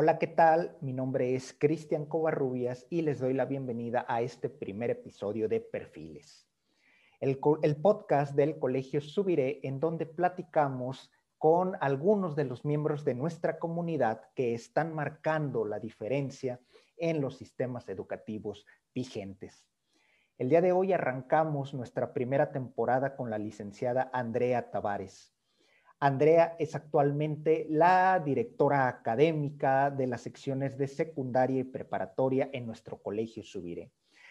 Hola, ¿qué tal? Mi nombre es Cristian Covarrubias y les doy la bienvenida a este primer episodio de Perfiles, el, podcast del Colegio Subiré, en donde platicamos con algunos de los miembros de nuestra comunidad que están marcando la diferencia en los sistemas educativos vigentes. El día de hoy arrancamos nuestra primera temporada con la licenciada Andrea Tavares. Andrea es actualmente la directora académica de las secciones de secundaria y preparatoria en nuestro colegio Subiré.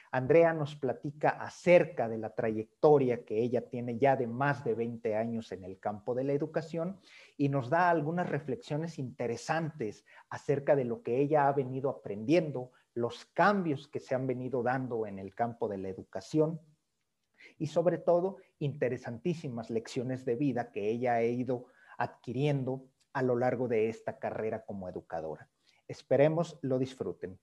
Andrea nos platica acerca de la trayectoria que ella tiene ya de más de 20 años en el campo de la educación y nos da algunas reflexiones interesantes acerca de lo que ella ha venido aprendiendo, los cambios que se han venido dando en el campo de la educación y sobre todo interesantísimas lecciones de vida que ella ha ido adquiriendo a lo largo de esta carrera como educadora. Esperemos lo disfruten.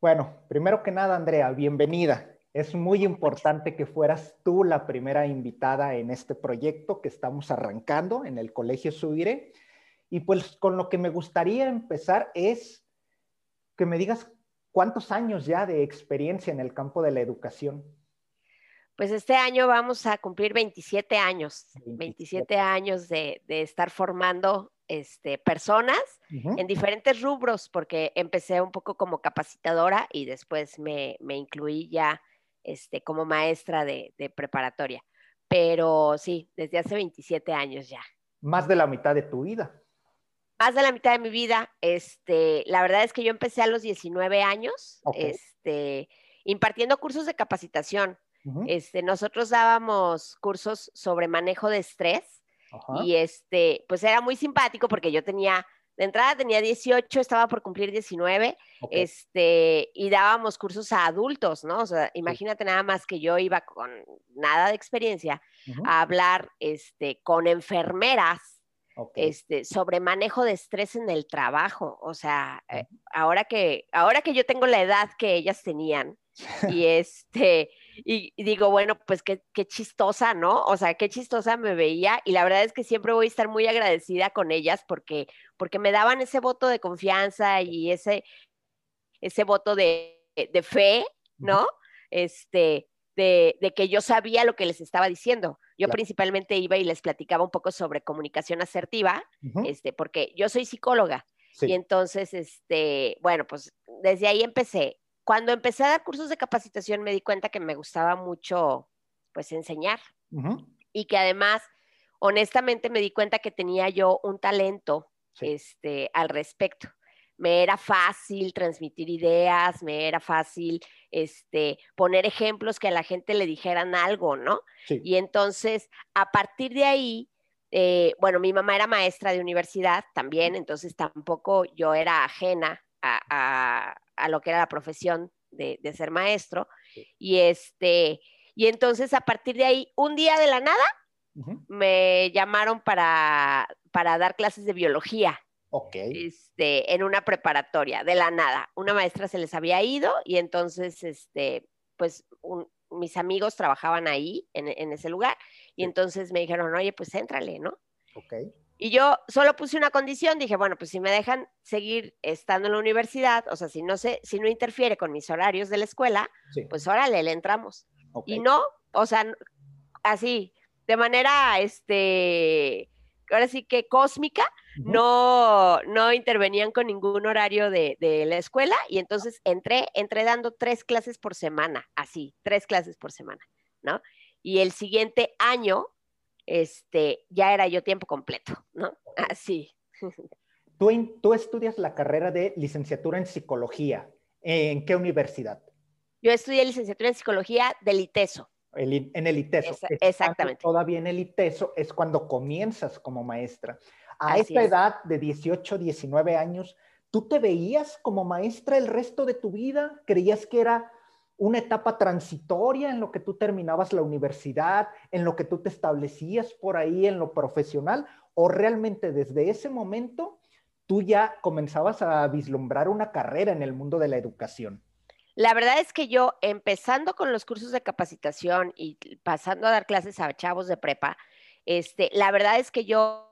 Bueno, primero que nada, Andrea, bienvenida. Es muy importante que fueras tú la primera invitada en este proyecto que estamos arrancando en el Colegio Subiré. Y pues con lo que me gustaría empezar es que me digas ¿Cuántos años ya de experiencia en el campo de la educación? Pues este año vamos a cumplir 27 años, 27, años de, estar formando este, personas en diferentes rubros, porque empecé un poco como capacitadora y después me, incluí ya este, como maestra de, de preparatoria. Pero sí, desde hace 27 años ya. Más de la mitad de tu vida más de la mitad de mi vida, este, la verdad es que yo empecé a los 19 años, este, impartiendo cursos de capacitación. Este, nosotros dábamos cursos sobre manejo de estrés y este, pues era muy simpático porque yo tenía, de entrada tenía 18, estaba por cumplir 19, este, y dábamos cursos a adultos, ¿no? O sea, imagínate nada más que yo iba con nada de experiencia a hablar, este, con enfermeras este, sobre manejo de estrés en el trabajo. O sea, eh, ahora, que, ahora que yo tengo la edad que ellas tenían, y este, y, digo, bueno, pues qué, qué, chistosa, ¿no? O sea, qué chistosa me veía, y la verdad es que siempre voy a estar muy agradecida con ellas porque, porque me daban ese voto de confianza y ese, ese voto de, de fe, ¿no? Este, de, que yo sabía lo que les estaba diciendo. Yo principalmente iba y les platicaba un poco sobre comunicación asertiva, este, porque yo soy psicóloga. Y entonces, este, bueno, pues desde ahí empecé. Cuando empecé a dar cursos de capacitación me di cuenta que me gustaba mucho, pues, enseñar. Y que además, honestamente, me di cuenta que tenía yo un talento este, al respecto me era fácil transmitir ideas, me era fácil este, poner ejemplos que a la gente le dijeran algo, ¿no? Y entonces, a partir de ahí, eh, bueno, mi mamá era maestra de universidad también, entonces tampoco yo era ajena a, lo que era la profesión de, ser maestro. Y este, y entonces a partir de ahí, un día de la nada, me llamaron para, para dar clases de biología. Ok. Este, en una preparatoria, de la nada. Una maestra se les había ido y entonces, este, pues, mis amigos trabajaban ahí, en, ese lugar, y entonces me dijeron, oye, pues, éntrale, ¿no? Ok. Y yo solo puse una condición, dije, bueno, pues si me dejan seguir estando en la universidad, o sea, si no se, si no interfiere con mis horarios de la escuela, pues órale, le entramos. Y no, o sea, así, de manera, este, ahora sí que cósmica, no, no intervenían con ningún horario de, la escuela y entonces entré, entré dando tres clases por semana, así, tres clases por semana, ¿no? Y el siguiente año, este, ya era yo tiempo completo, ¿no? Así. Tú, tú estudias la carrera de licenciatura en psicología. ¿En qué universidad? Yo estudié licenciatura en psicología del ITESO en el ITESO. exactamente. Todavía en el ITESO es cuando comienzas como maestra. A esta edad de 18, 19 años, ¿tú te veías como maestra el resto de tu vida? ¿Creías que era una etapa transitoria en lo que tú terminabas la universidad, en lo que tú te establecías por ahí en lo profesional? ¿O realmente desde ese momento tú ya comenzabas a vislumbrar una carrera en el mundo de la educación? La verdad es que yo, empezando con los cursos de capacitación y pasando a dar clases a chavos de prepa, este, la verdad es que yo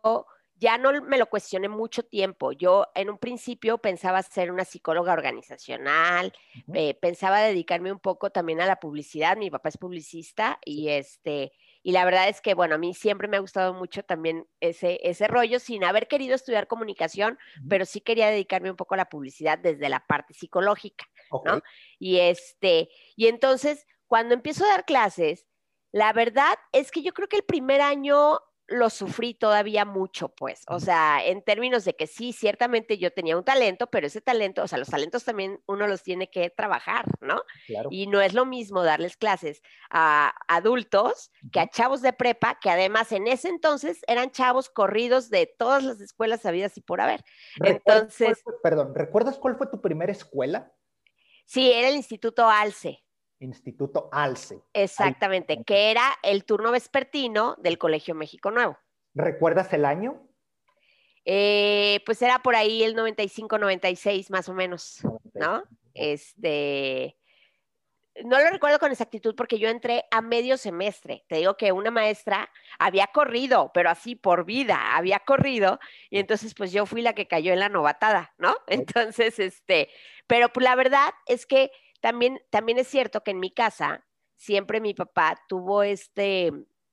ya no me lo cuestioné mucho tiempo. Yo en un principio pensaba ser una psicóloga organizacional, eh, pensaba dedicarme un poco también a la publicidad. Mi papá es publicista y este y la verdad es que bueno, a mí siempre me ha gustado mucho también ese ese rollo sin haber querido estudiar comunicación, pero sí quería dedicarme un poco a la publicidad desde la parte psicológica, ¿no? Y este y entonces cuando empiezo a dar clases, la verdad es que yo creo que el primer año lo sufrí todavía mucho, pues, o sea, en términos de que sí, ciertamente yo tenía un talento, pero ese talento, o sea, los talentos también uno los tiene que trabajar, ¿no? Y no es lo mismo darles clases a adultos que a chavos de prepa, que además en ese entonces eran chavos corridos de todas las escuelas sabidas y por haber. Entonces, perdón, ¿recuerdas cuál fue tu primera escuela? Sí, era el Instituto ALCE. Instituto ALCE. Exactamente, que era el turno vespertino del Colegio México Nuevo. ¿Recuerdas el año? Eh, pues era por ahí el 95, 96 más o menos, ¿no? Este, no lo recuerdo con exactitud porque yo entré a medio semestre. Te digo que una maestra había corrido, pero así por vida, había corrido. Y entonces, pues yo fui la que cayó en la novatada, ¿no? Entonces, este, pero pues, la verdad es que también, también es cierto que en mi casa siempre mi papá tuvo este,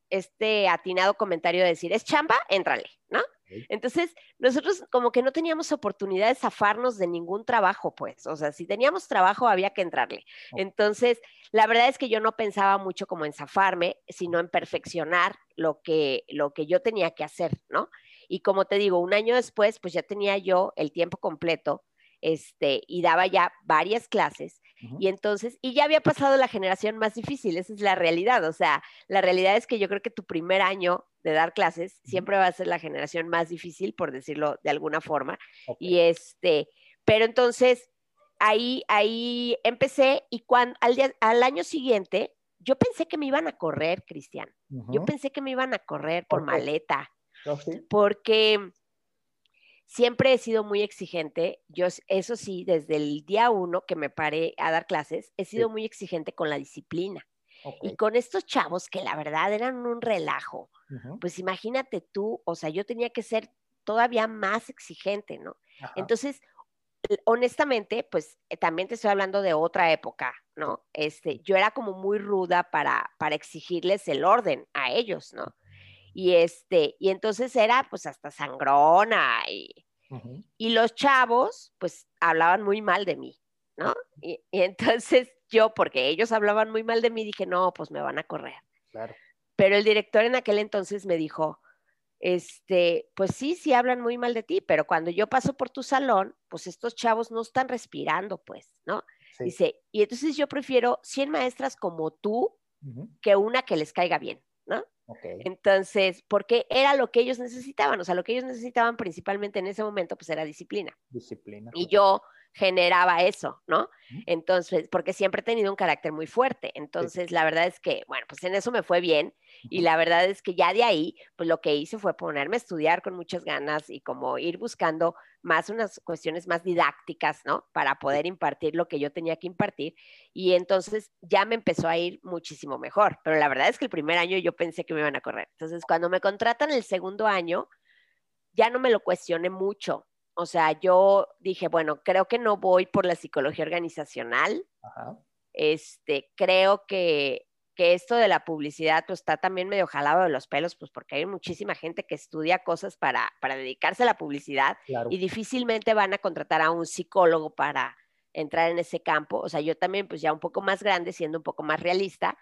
este atinado comentario de decir, es chamba, éntrale, ¿no? Entonces, nosotros como que no teníamos oportunidad de zafarnos de ningún trabajo, pues, o sea, si teníamos trabajo había que entrarle. Entonces, la verdad es que yo no pensaba mucho como en zafarme, sino en perfeccionar lo que, lo que yo tenía que hacer, ¿no? Y como te digo, un año después, pues ya tenía yo el tiempo completo, este, y daba ya varias clases y entonces, y ya había pasado la generación más difícil, esa es la realidad. O sea, la realidad es que yo creo que tu primer año de dar clases siempre va a ser la generación más difícil, por decirlo de alguna forma. Y este, pero entonces, ahí, ahí empecé y cuando, al, día, al año siguiente, yo pensé que me iban a correr, Cristian. Yo pensé que me iban a correr por maleta. Porque Siempre he sido muy exigente. Yo, eso sí, desde el día uno que me paré a dar clases, he sido muy exigente con la disciplina. Y con estos chavos que la verdad eran un relajo, pues imagínate tú, o sea, yo tenía que ser todavía más exigente, ¿no? Entonces, honestamente, pues eh, también te estoy hablando de otra época, ¿no? Este, yo era como muy ruda para, para exigirles el orden a ellos, ¿no? Y este, y entonces era pues hasta sangrona y, y los chavos pues hablaban muy mal de mí, ¿no? Y, entonces yo, porque ellos hablaban muy mal de mí, dije, no, pues me van a correr. Claro. Pero el director en aquel entonces me dijo, este, pues sí, sí hablan muy mal de ti, pero cuando yo paso por tu salón, pues estos chavos no están respirando, pues, ¿no? Dice, y entonces yo prefiero 100 maestras como tú que una que les caiga bien, ¿no? Entonces, porque era lo que ellos necesitaban, o sea, lo que ellos necesitaban principalmente en ese momento, pues era disciplina. Disciplina. Y yo generaba eso, ¿no? Entonces, porque siempre he tenido un carácter muy fuerte. Entonces, la verdad es que, bueno, pues en eso me fue bien. Y la verdad es que ya de ahí, pues lo que hice fue ponerme a estudiar con muchas ganas y como ir buscando más unas cuestiones más didácticas, ¿no? Para poder impartir lo que yo tenía que impartir. Y entonces ya me empezó a ir muchísimo mejor. Pero la verdad es que el primer año yo pensé que me iban a correr. Entonces, cuando me contratan el segundo año, ya no me lo cuestioné mucho o sea, yo dije, bueno, creo que no voy por la psicología organizacional. Este, creo que, que, esto de la publicidad pues, está también medio jalado de los pelos, pues porque hay muchísima gente que estudia cosas para, para dedicarse a la publicidad y difícilmente van a contratar a un psicólogo para entrar en ese campo. O sea, yo también, pues ya un poco más grande, siendo un poco más realista.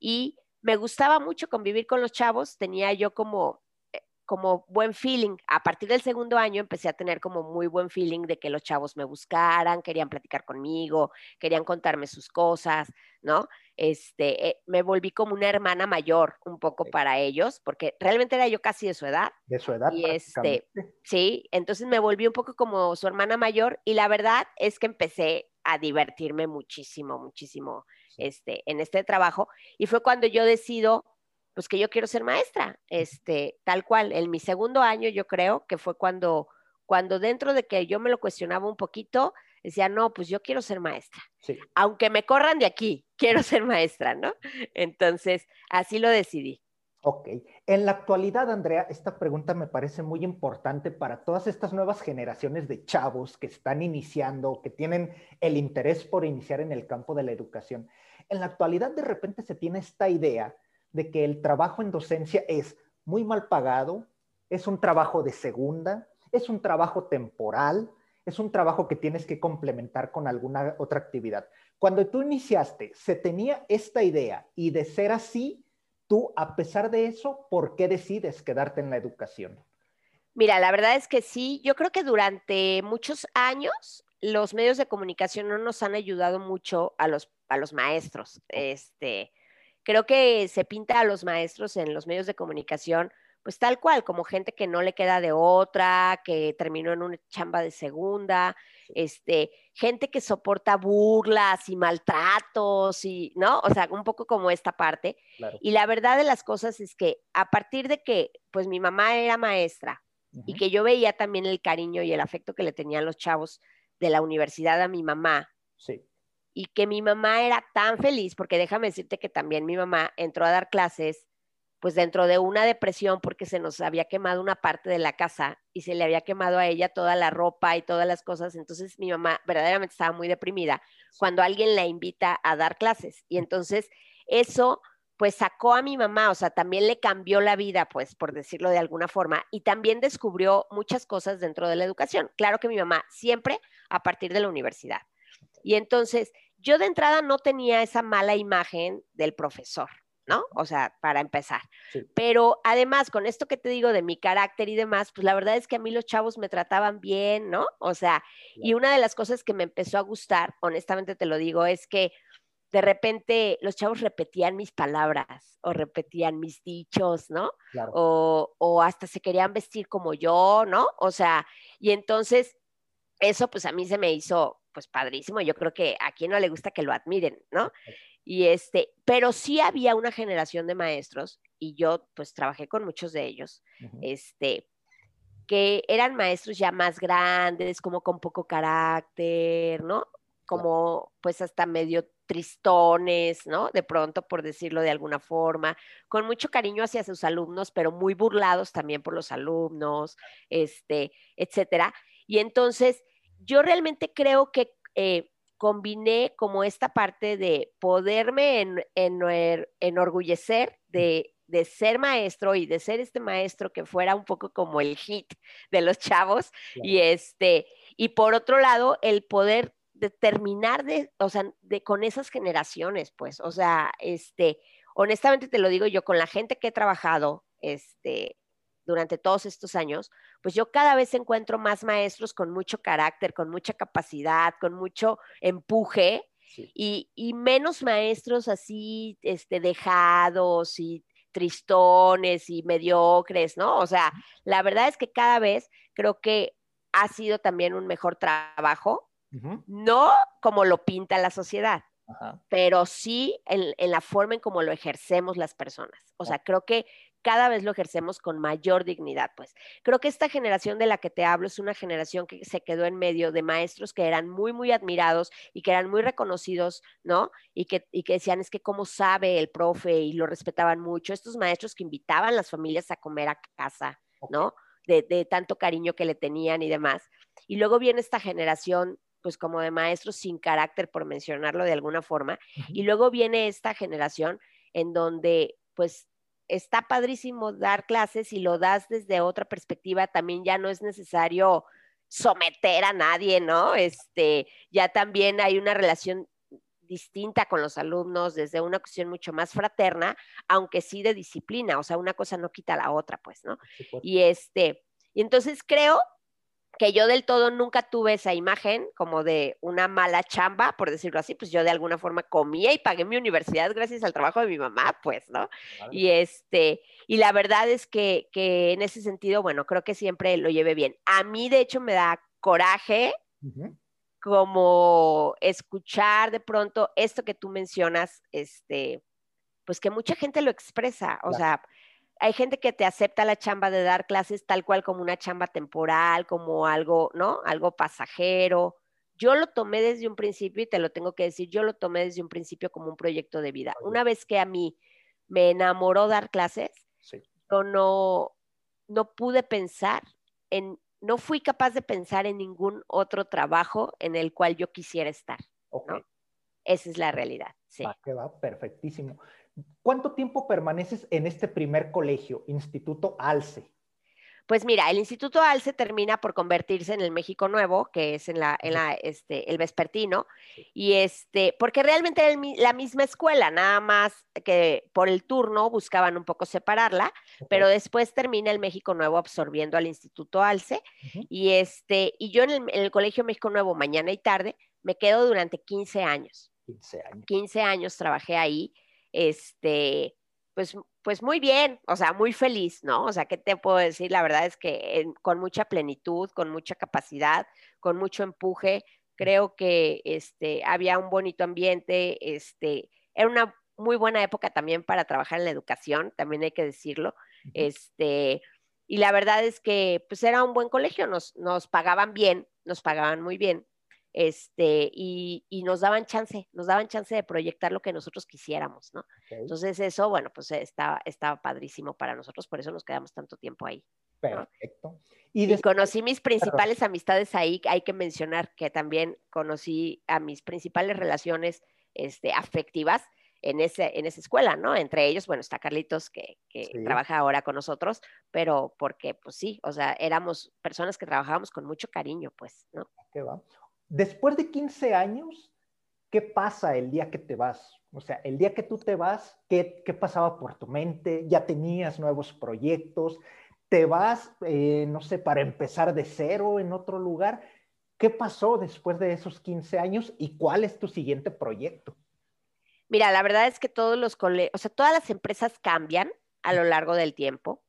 Y me gustaba mucho convivir con los chavos, tenía yo como como buen feeling. A partir del segundo año empecé a tener como muy buen feeling de que los chavos me buscaran, querían platicar conmigo, querían contarme sus cosas, ¿no? Este, eh, me volví como una hermana mayor un poco para ellos, porque realmente era yo casi de su edad. De su edad. Y este, sí, entonces me volví un poco como su hermana mayor y la verdad es que empecé a divertirme muchísimo, muchísimo este, en este trabajo y fue cuando yo decido pues que yo quiero ser maestra, este, tal cual. En mi segundo año yo creo que fue cuando, cuando dentro de que yo me lo cuestionaba un poquito, decía, no, pues yo quiero ser maestra. Aunque me corran de aquí, quiero ser maestra, ¿no? Entonces, así lo decidí. Ok. En la actualidad, Andrea, esta pregunta me parece muy importante para todas estas nuevas generaciones de chavos que están iniciando, que tienen el interés por iniciar en el campo de la educación. En la actualidad, de repente se tiene esta idea de que el trabajo en docencia es muy mal pagado, es un trabajo de segunda, es un trabajo temporal, es un trabajo que tienes que complementar con alguna otra actividad. Cuando tú iniciaste, se tenía esta idea y de ser así, Tú, a pesar de eso, ¿por qué decides quedarte en la educación? Mira, la verdad es que sí, yo creo que durante muchos años los medios de comunicación no nos han ayudado mucho a los, a los maestros. Este, creo que se pinta a los maestros en los medios de comunicación pues tal cual, como gente que no le queda de otra, que terminó en una chamba de segunda, este, gente que soporta burlas y maltratos y, ¿no? O sea, un poco como esta parte. Y la verdad de las cosas es que a partir de que, pues mi mamá era maestra y que yo veía también el cariño y el afecto que le tenían los chavos de la universidad a mi mamá. Sí. Y que mi mamá era tan feliz, porque déjame decirte que también mi mamá entró a dar clases pues dentro de una depresión porque se nos había quemado una parte de la casa y se le había quemado a ella toda la ropa y todas las cosas. Entonces mi mamá verdaderamente estaba muy deprimida cuando alguien la invita a dar clases. Y entonces eso pues sacó a mi mamá, o sea, también le cambió la vida, pues por decirlo de alguna forma, y también descubrió muchas cosas dentro de la educación. Claro que mi mamá siempre a partir de la universidad. Y entonces yo de entrada no tenía esa mala imagen del profesor. ¿no? O sea, para empezar. Pero además, con esto que te digo de mi carácter y demás, pues la verdad es que a mí los chavos me trataban bien, ¿no? O sea, y una de las cosas que me empezó a gustar, honestamente te lo digo, es que de repente los chavos repetían mis palabras o repetían mis dichos, ¿no? O, o hasta se querían vestir como yo, ¿no? O sea, y entonces eso pues a mí se me hizo pues padrísimo. Yo creo que a quien no le gusta que lo admiren, ¿no? Y este, pero sí había una generación de maestros, y yo pues trabajé con muchos de ellos, este, que eran maestros ya más grandes, como con poco carácter, ¿no? Como pues hasta medio tristones, ¿no? De pronto, por decirlo de alguna forma, con mucho cariño hacia sus alumnos, pero muy burlados también por los alumnos, este, etcétera. Y entonces, yo realmente creo que eh, combiné como esta parte de poderme en, enorgullecer de, ser maestro y de ser este maestro que fuera un poco como el hit de los chavos y este y por otro lado el poder determinar de, o sea, de con esas generaciones, pues, o sea, este, honestamente te lo digo yo con la gente que he trabajado, este, durante todos estos años, pues yo cada vez encuentro más maestros con mucho carácter, con mucha capacidad, con mucho empuje y, menos maestros así, este, dejados y tristones y mediocres, ¿no? O sea, la verdad es que cada vez creo que ha sido también un mejor trabajo, no como lo pinta la sociedad, pero sí en, en, la forma en cómo lo ejercemos las personas. O sea, creo que cada vez lo ejercemos con mayor dignidad, pues. Creo que esta generación de la que te hablo es una generación que se quedó en medio de maestros que eran muy, muy admirados y que eran muy reconocidos, ¿no? Y que, y que decían, es que cómo sabe el profe y lo respetaban mucho. Estos maestros que invitaban a las familias a comer a casa, ¿no? De, de tanto cariño que le tenían y demás. Y luego viene esta generación pues como de maestros sin carácter, por mencionarlo de alguna forma. Y luego viene esta generación en donde pues está padrísimo dar clases y lo das desde otra perspectiva, también ya no es necesario someter a nadie, ¿no? Este, ya también hay una relación distinta con los alumnos desde una cuestión mucho más fraterna, aunque sí de disciplina, o sea, una cosa no quita la otra, pues, ¿no? Y este, y entonces creo que yo del todo nunca tuve esa imagen como de una mala chamba, por decirlo así, pues yo de alguna forma comía y pagué mi universidad gracias al trabajo de mi mamá, pues, ¿no? Y este, y la verdad es que, que, en ese sentido, bueno, creo que siempre lo llevé bien. A mí, de hecho, me da coraje como escuchar de pronto esto que tú mencionas, este, pues que mucha gente lo expresa, o sea, hay gente que te acepta la chamba de dar clases tal cual como una chamba temporal, como algo, ¿no? Algo pasajero. Yo lo tomé desde un principio y te lo tengo que decir, yo lo tomé desde un principio como un proyecto de vida. Una vez que a mí me enamoró dar clases, México no, no pude pensar en, no fui capaz de pensar en ningún otro trabajo en el cual yo quisiera estar. Esa es la realidad. Sí. Va, que va, perfectísimo. ¿Cuánto tiempo permaneces en este primer colegio, Instituto ALCE? Pues mira, el Instituto ALCE termina por convertirse en el México Nuevo, que es en la, en la, este, el vespertino, y este, porque realmente era la misma escuela, nada más que por el turno buscaban un poco separarla, pero después termina el México Nuevo absorbiendo al Instituto ALCE, y este, y yo en el, en el Colegio México Nuevo mañana y tarde me quedo durante 15 años. 15 años. 15 años trabajé ahí, este, pues, pues muy bien, o sea, muy feliz, ¿no? O sea, ¿qué te puedo decir? La verdad es que con mucha plenitud, con mucha capacidad, con mucho empuje, creo que este, había un bonito ambiente, este, era una muy buena época también para trabajar en la educación, también hay que decirlo, este, y la verdad es que pues era un buen colegio, nos, nos pagaban bien, nos pagaban muy bien, este, y, nos daban chance, nos daban chance de proyectar lo que nosotros quisiéramos, ¿no? Entonces eso, bueno, pues estaba, estaba padrísimo para nosotros, por eso nos quedamos tanto tiempo ahí. Perfecto. Y, conocí mis principales amistades ahí, hay que mencionar que también conocí a mis principales relaciones este, afectivas en, ese, en esa escuela, ¿no? Entre ellos, bueno, está Carlitos que, trabaja ahora con nosotros, pero porque, pues sí, o sea, éramos personas que trabajábamos con mucho cariño, pues, ¿no? ¿Qué va? Después de 15 años, ¿qué pasa el día que te vas? O sea, el día que tú te vas, ¿qué, qué pasaba por tu mente? ¿Ya tenías nuevos proyectos? ¿Te vas, eh, no sé, para empezar de cero en otro lugar? ¿Qué pasó después de esos 15 años y cuál es tu siguiente proyecto? Mira, la verdad es que todos los o sea, todas las empresas cambian a lo largo del tiempo.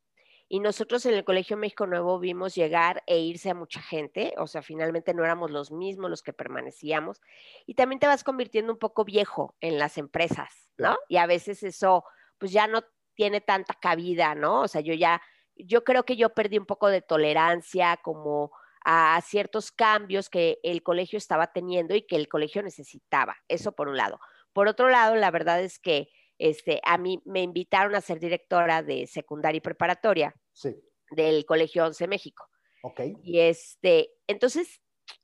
Y nosotros en el Colegio México Nuevo vimos llegar e irse a mucha gente, o sea, finalmente no éramos los mismos los que permanecíamos. Y también te vas convirtiendo un poco viejo en las empresas, ¿no? Y a veces eso, pues ya no tiene tanta cabida, ¿no? O sea, yo ya, yo creo que yo perdí un poco de tolerancia como a ciertos cambios que el colegio estaba teniendo y que el colegio necesitaba. Eso por un lado. Por otro lado, la verdad es que este, a mí me invitaron a ser directora de secundaria y preparatoria del Colegio 11 México. Okay. Y este, entonces,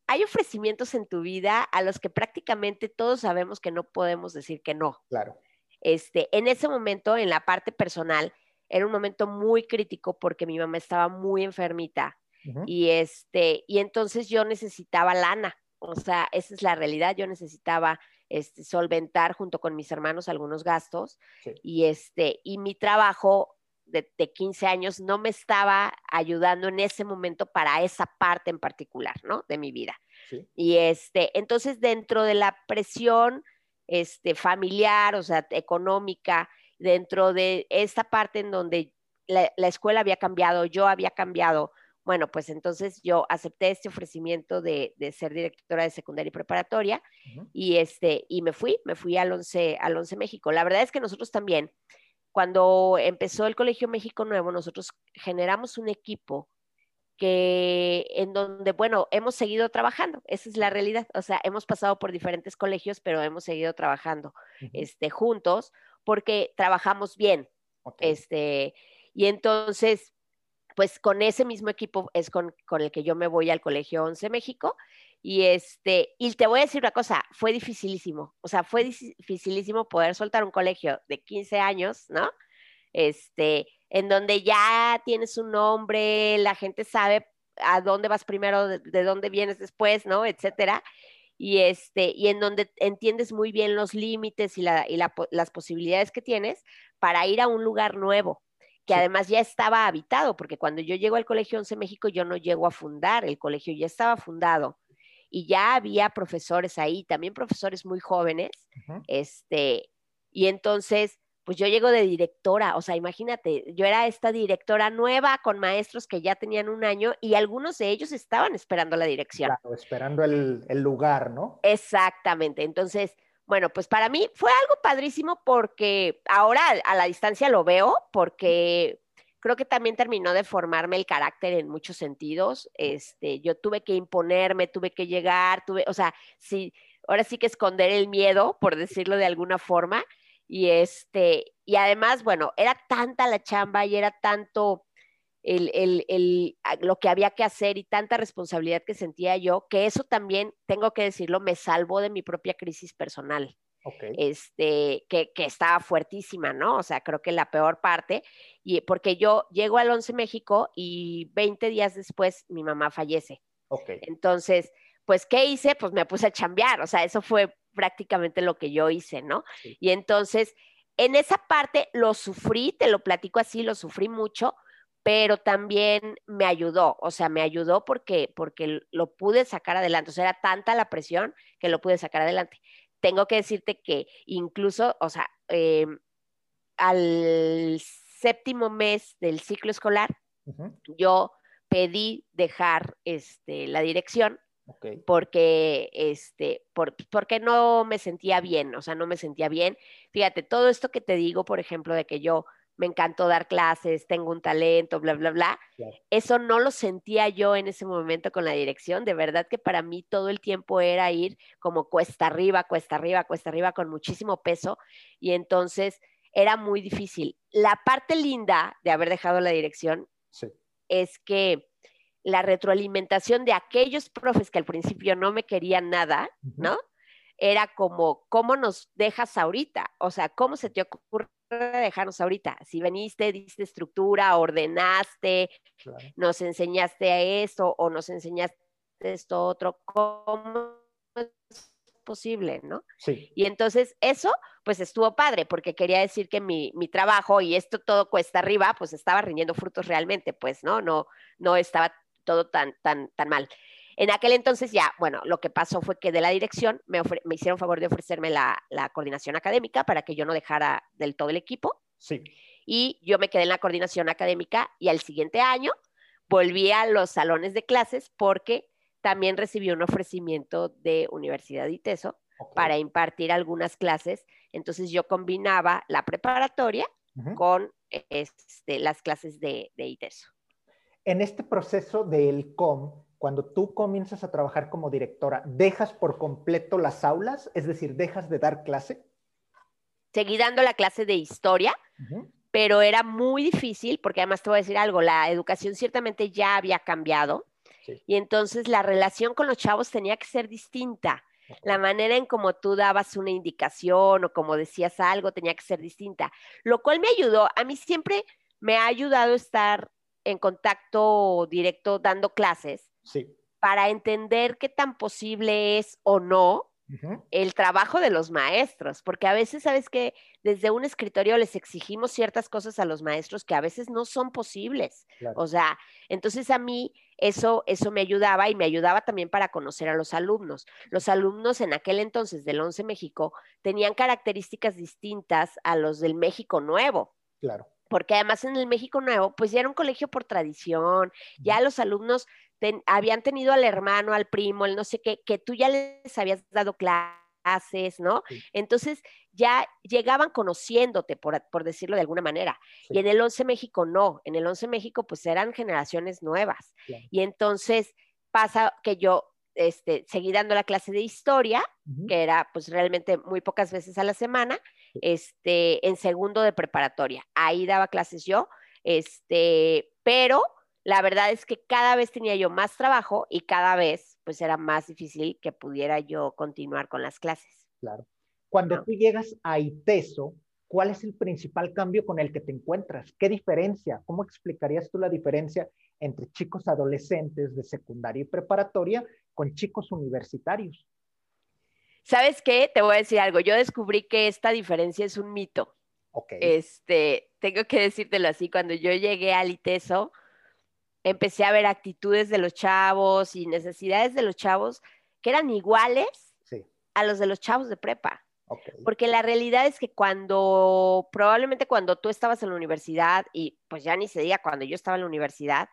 hay ofrecimientos en tu vida a los que prácticamente todos sabemos que no podemos decir que no. Claro. Este, en ese momento, en la parte personal, era un momento muy crítico porque mi mamá estaba muy enfermita y este, y entonces yo necesitaba lana. O sea, esa es la realidad. Yo necesitaba este, solventar junto con mis hermanos algunos gastos y, este, y mi trabajo de, 15 años no me estaba ayudando en ese momento para esa parte en particular, ¿no? De mi vida. Y este, entonces dentro de la presión este, familiar, o sea, económica, dentro de esta parte en donde la, la escuela había cambiado, yo había cambiado, bueno, pues entonces yo acepté este ofrecimiento de, ser directora de secundaria y preparatoria y, este, y me fui, me fui al 11, al 11 México. La verdad es que nosotros también, cuando empezó el Colegio México Nuevo, nosotros generamos un equipo que en donde, bueno, hemos seguido trabajando, esa es la realidad, o sea, hemos pasado por diferentes colegios, pero hemos seguido trabajando este, juntos porque trabajamos bien. Este, y entonces, pues con ese mismo equipo es con, el que yo me voy al Colegio 11 México. Y este, y te voy a decir una cosa, fue dificilísimo, o sea, fue dificilísimo poder soltar un colegio de 15 años, ¿no? Este, en donde ya tienes un nombre, la gente sabe a dónde vas primero, de, dónde vienes después, ¿no? Etcétera. Y, este, y en donde entiendes muy bien los límites y, la, y las posibilidades que tienes para ir a un lugar nuevo, que además ya estaba habitado, porque cuando yo llego al Colegio 11 México, yo no llego a fundar, el colegio ya estaba fundado y ya había profesores ahí, también profesores muy jóvenes, este, y entonces, pues yo llego de directora, o sea, imagínate, yo era esta directora nueva con maestros que ya tenían un año y algunos de ellos estaban esperando la dirección. Claro, esperando el, el lugar, ¿no? Exactamente, entonces bueno, pues para mí fue algo padrísimo porque ahora a la distancia lo veo, porque creo que también terminó de formarme el carácter en muchos sentidos. Este, yo tuve que imponerme, tuve que llegar, tuve, o sea, sí, ahora sí que esconder el miedo, por decirlo de alguna forma. Y este, y además, bueno, era tanta la chamba y era tanto el, lo que había que hacer y tanta responsabilidad que sentía yo, que eso también, tengo que decirlo, me salvó de mi propia crisis personal. Este, que, que, estaba fuertísima, ¿no? O sea, creo que la peor parte, y porque yo llego al 11 México y 20 días después mi mamá fallece. Entonces, pues, ¿qué hice? Pues me puse a chambear, o sea, eso fue prácticamente lo que yo hice, ¿no? Y entonces, en esa parte lo sufrí, te lo platico así, lo sufrí mucho, pero también me ayudó, o sea, me ayudó porque, porque lo pude sacar adelante, o sea, era tanta la presión que lo pude sacar adelante. Tengo que decirte que incluso, o sea, eh, al séptimo mes del ciclo escolar, yo pedí dejar este, la dirección porque, este, porque no me sentía bien, o sea, no me sentía bien. Fíjate, todo esto que te digo, por ejemplo, de que yo me encantó dar clases, tengo un talento, bla, bla, bla. Eso no lo sentía yo en ese momento con la dirección. De verdad que para mí todo el tiempo era ir como cuesta arriba, cuesta arriba, cuesta arriba, con muchísimo peso. Y entonces era muy difícil. La parte linda de haber dejado la dirección es que la retroalimentación de aquellos profes que al principio no me querían nada, ¿no? Era como, ¿cómo nos dejas ahorita? O sea, ¿cómo se te ocurre dejarnos ahorita. Si veniste, diste estructura, ordenaste, nos enseñaste a esto o nos enseñaste esto otro, ¿cómo es posible, no? Sí. Y entonces eso, pues estuvo padre, porque quería decir que mi, mi trabajo y esto todo cuesta arriba, pues estaba rindiendo frutos realmente, pues, ¿no? No, no estaba todo tan, tan, tan mal. En aquel entonces ya, bueno, lo que pasó fue que de la dirección me, me hicieron favor de ofrecerme la, la, coordinación académica para que yo no dejara del todo el equipo. Sí. Y yo me quedé en la coordinación académica y al siguiente año volví a los salones de clases porque también recibí un ofrecimiento de Universidad de ITESO para impartir algunas clases. Entonces yo combinaba la preparatoria con este, las clases de, de ITESO. En este proceso del COM, cuando tú comienzas a trabajar como directora, ¿dejas por completo las aulas? Es decir, ¿dejas de dar clase? Seguí dando la clase de historia, pero era muy difícil porque además te voy a decir algo, la educación ciertamente ya había cambiado y entonces la relación con los chavos tenía que ser distinta. La manera en como tú dabas una indicación o como decías algo tenía que ser distinta, lo cual me ayudó. A mí siempre me ha ayudado estar en contacto directo dando clases para entender qué tan posible es o no el trabajo de los maestros, porque a veces, sabes que desde un escritorio les exigimos ciertas cosas a los maestros que a veces no son posibles. O sea, entonces a mí eso, eso me ayudaba y me ayudaba también para conocer a los alumnos. Los alumnos en aquel entonces del 11 México tenían características distintas a los del México Nuevo. Claro porque además en el México Nuevo, pues ya era un colegio por tradición, ya los alumnos habían tenido al hermano, al primo, el no sé qué, que tú ya les habías dado clases, ¿no? Entonces ya llegaban conociéndote, por, decirlo de alguna manera. Y en el 11 México no, en el 11 México pues eran generaciones nuevas. Y entonces pasa que yo este, seguí dando la clase de historia, que era pues realmente muy pocas veces a la semana, este, en segundo de preparatoria. Ahí daba clases yo, este, pero la verdad es que cada vez tenía yo más trabajo y cada vez pues era más difícil que pudiera yo continuar con las clases. Claro. Cuando tú llegas a ITESO, ¿cuál es el principal cambio con el que te encuentras? ¿Qué diferencia? ¿Cómo explicarías tú la diferencia entre chicos adolescentes de secundaria y preparatoria con chicos universitarios? ¿Sabes qué? Te voy a decir algo. Yo descubrí que esta diferencia es un mito. Okay. Este, tengo que decírtelo así. Cuando yo llegué al ITESO, empecé a ver actitudes de los chavos y necesidades de los chavos que eran iguales a los de los chavos de prepa. Porque la realidad es que cuando, probablemente cuando tú estabas en la universidad, y pues ya ni se diga cuando yo estaba en la universidad,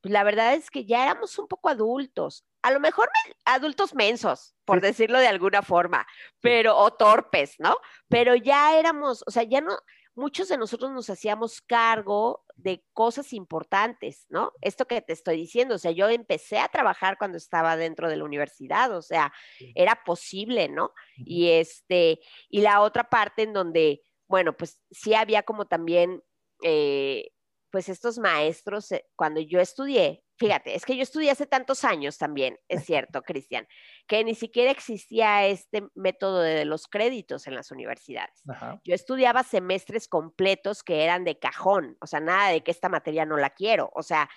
pues la verdad es que ya éramos un poco adultos. A lo mejor adultos mensos, por decirlo de alguna forma, pero, o torpes, ¿no? Pero ya éramos, o sea, ya no, muchos de nosotros nos hacíamos cargo de cosas importantes, ¿no? Esto que te estoy diciendo, o sea, yo empecé a trabajar cuando estaba dentro de la universidad, o sea, era posible, ¿no? Y este, y la otra parte en donde bueno, pues sí había como también, eh, pues estos maestros, eh, cuando yo estudié, fíjate, es que yo estudié hace tantos años también, es cierto, Cristian, que ni siquiera existía este método de los créditos en las universidades. Yo estudiaba semestres completos que eran de cajón, o sea, nada de que esta materia no la quiero, o sea,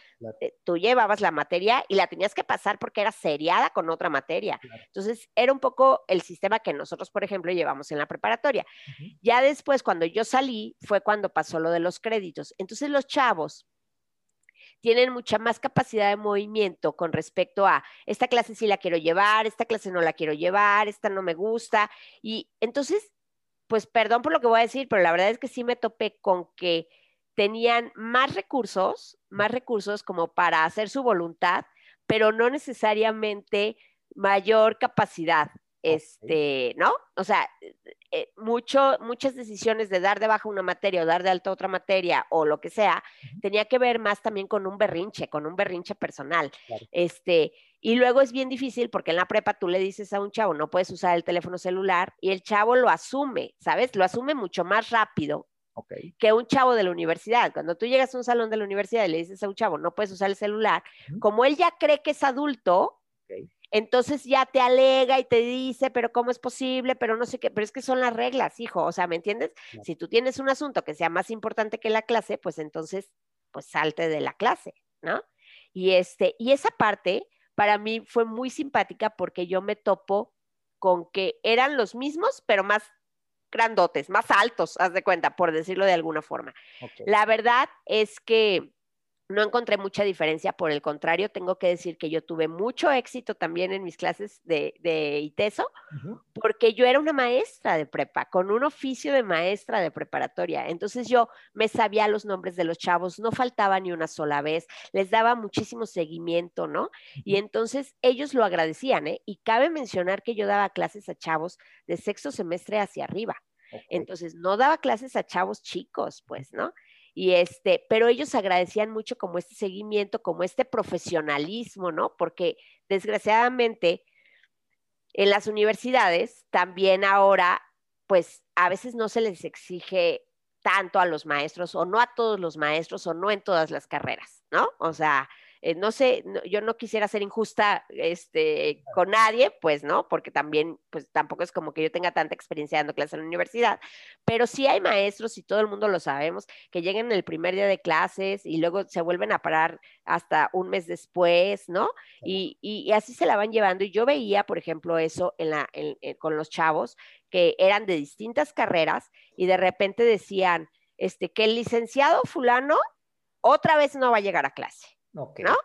eh, tú llevabas la materia y la tenías que pasar porque era seriada con otra materia. Entonces, era un poco el sistema que nosotros, por ejemplo, llevamos en la preparatoria. Ya después, cuando yo salí, fue cuando pasó lo de los créditos. Entonces, los chavos tienen mucha más capacidad de movimiento con respecto a esta clase sí la quiero llevar, esta clase no la quiero llevar, esta no me gusta. Y entonces, pues perdón por lo que voy a decir, pero la verdad es que sí me topé con que tenían más recursos, más recursos como para hacer su voluntad, pero no necesariamente mayor capacidad este, ¿no? O sea, eh, mucho, muchas decisiones de dar de baja una materia o dar de alta otra materia o lo que sea, tenía que ver más también con un berrinche, con un berrinche personal. Este, y luego es bien difícil porque en la prepa tú le dices a un chavo, no puedes usar el teléfono celular y el chavo lo asume, ¿sabes? Lo asume mucho más rápido que un chavo de la universidad. Cuando tú llegas a un salón de la universidad y le dices a un chavo, no puedes usar el celular, como él ya cree que es adulto, entonces ya te alega y te dice, pero ¿cómo es posible? Pero no sé qué, pero es que son las reglas, hijo, o sea, ¿me entiendes? Si tú tienes un asunto que sea más importante que la clase, pues entonces, pues salte de la clase, ¿no? Y este, y esa parte para mí fue muy simpática porque yo me topo con que eran los mismos, pero más grandotes, más altos, haz de cuenta, por decirlo de alguna forma. La verdad es que no encontré mucha diferencia, por el contrario, tengo que decir que yo tuve mucho éxito también en mis clases de, de ITESO, porque yo era una maestra de prepa, con un oficio de maestra de preparatoria. Entonces yo me sabía los nombres de los chavos, no faltaba ni una sola vez, les daba muchísimo seguimiento, ¿no? Y entonces ellos lo agradecían, ¿eh? Y cabe mencionar que yo daba clases a chavos de sexto semestre hacia arriba. Entonces, no daba clases a chavos chicos, pues, ¿no? Y este, pero ellos agradecían mucho como este seguimiento, como este profesionalismo, ¿no? Porque desgraciadamente en las universidades también ahora, pues a veces no se les exige tanto a los maestros o no a todos los maestros o no en todas las carreras, ¿no? O sea, eh, no sé, yo no quisiera ser injusta este, con nadie, pues, ¿no? Porque también, pues tampoco es como que yo tenga tanta experiencia dando clases en la universidad, pero sí hay maestros y todo el mundo lo sabemos, que llegan el primer día de clases y luego se vuelven a parar hasta un mes después, ¿no? Y, y, así se la van llevando. Y yo veía, por ejemplo, eso en la, con los chavos que eran de distintas carreras y de repente decían, este, que el licenciado fulano otra vez no va a llegar a clase ¿no?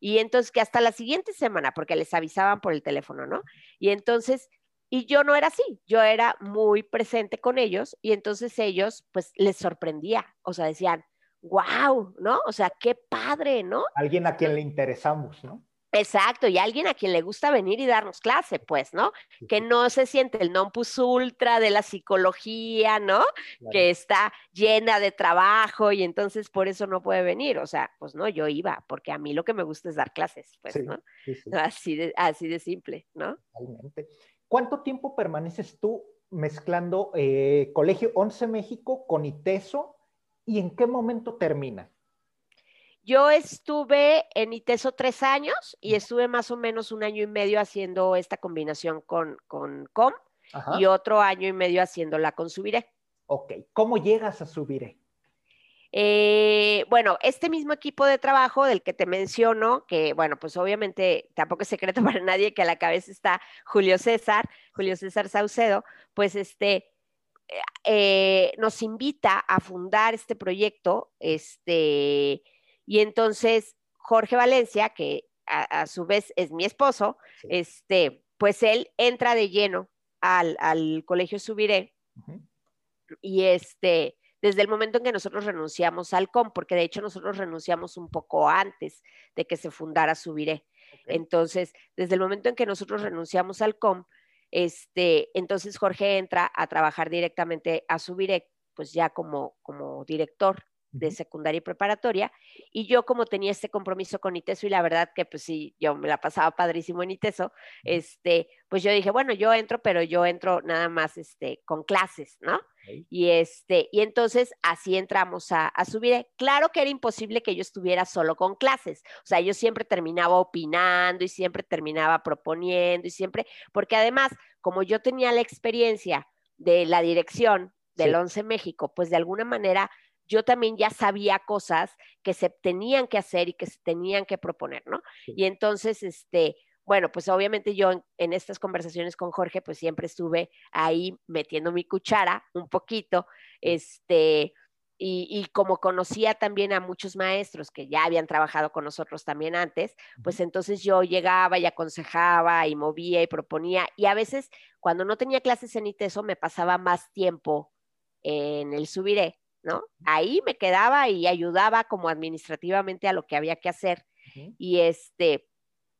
Y entonces que hasta la siguiente semana, porque les avisaban por el teléfono, ¿no? Y entonces, y yo no era así, yo era muy presente con ellos y entonces ellos, pues les sorprendía, o sea, decían, wow, ¿no? O sea, qué padre, ¿no? Alguien a quien le interesamos, ¿no? Exacto, y alguien a quien le gusta venir y darnos clase, pues, ¿no? Que no se siente el non plus ultra de la psicología, ¿no? Que está llena de trabajo y entonces por eso no puede venir. O sea, pues no, yo iba, porque a mí lo que me gusta es dar clases, pues, ¿no? Así, de, así de simple, ¿no? Totalmente. ¿Cuánto tiempo permaneces tú mezclando eh, Colegio 11 México con ITESO y en qué momento termina? Yo estuve en ITESO tres años y estuve más o menos un año y medio haciendo esta combinación con, con COM y otro año y medio haciéndola con Subiré. Ok, ¿cómo llegas a Subiré? Eh, bueno, este mismo equipo de trabajo del que te menciono, que bueno, pues obviamente tampoco es secreto para nadie que a la cabeza está Julio César, Julio César Saucedo, pues este, eh, nos invita a fundar este proyecto, este, y entonces Jorge Valencia, que a, su vez es mi esposo, este, pues él entra de lleno al, colegio Subiré. Y este, desde el momento en que nosotros renunciamos al COM, porque de hecho nosotros renunciamos un poco antes de que se fundara Subiré. Entonces, desde el momento en que nosotros renunciamos al COM, este, entonces Jorge entra a trabajar directamente a Subiré, pues ya como, como director de secundaria y preparatoria, y yo como tenía este compromiso con ITESO y la verdad que pues sí, yo me la pasaba padrísimo en ITESO, este, pues yo dije, bueno, yo entro, pero yo entro nada más este, con clases, ¿no? Y, este, y entonces así entramos a, a subir. Claro que era imposible que yo estuviera solo con clases, o sea, yo siempre terminaba opinando y siempre terminaba proponiendo y siempre, porque además, como yo tenía la experiencia de la dirección del Once México, pues de alguna manera yo también ya sabía cosas que se tenían que hacer y que se tenían que proponer, ¿no? Y entonces, este, bueno, pues obviamente yo en, estas conversaciones con Jorge, pues siempre estuve ahí metiendo mi cuchara un poquito, este, y, y, como conocía también a muchos maestros que ya habían trabajado con nosotros también antes, pues entonces yo llegaba y aconsejaba y movía y proponía, y a veces cuando no tenía clases en ITESO me pasaba más tiempo en el Subiré, ¿no? Ahí me quedaba y ayudaba como administrativamente a lo que había que hacer. Y este,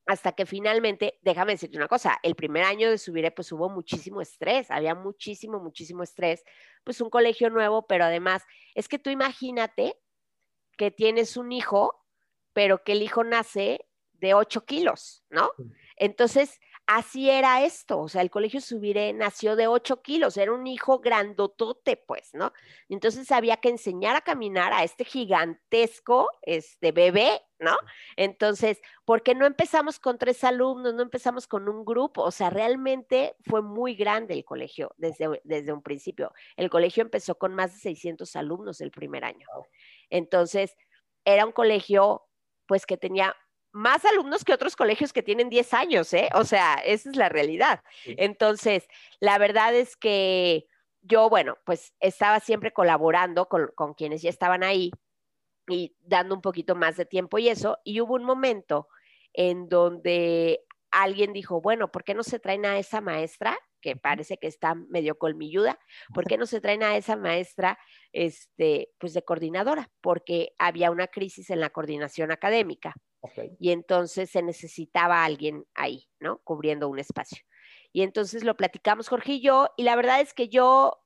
hasta que finalmente, déjame decirte una cosa, el primer año de Subiré, pues hubo muchísimo estrés, había muchísimo, muchísimo estrés, pues un colegio nuevo, pero además, es que tú imagínate que tienes un hijo, pero que el hijo nace de 8 kilos, ¿no? Entonces, así era esto, o sea, el colegio Subiré nació de 8 kilos, era un hijo grandotote, pues, ¿no? Entonces había que enseñar a caminar a este gigantesco, este bebé, ¿no? Entonces, ¿por qué no empezamos con tres alumnos, no empezamos con un grupo? O sea, realmente fue muy grande el colegio desde, desde un principio. El colegio empezó con más de 600 alumnos el primer año. Entonces, era un colegio, pues, que tenía más alumnos que otros colegios que tienen 10 años, ¿eh? O sea, esa es la realidad. Entonces, la verdad es que yo, bueno, pues estaba siempre colaborando con, con, quienes ya estaban ahí y dando un poquito más de tiempo y eso. Y hubo un momento en donde alguien dijo, bueno, ¿por qué no se traen a esa maestra? que parece que está medio colmilluda, ¿por qué no se traen a esa maestra este, pues de coordinadora? Porque había una crisis en la coordinación académica. Y entonces se necesitaba alguien ahí, ¿no? Cubriendo un espacio. Y entonces lo platicamos Jorge y yo, y la verdad es que yo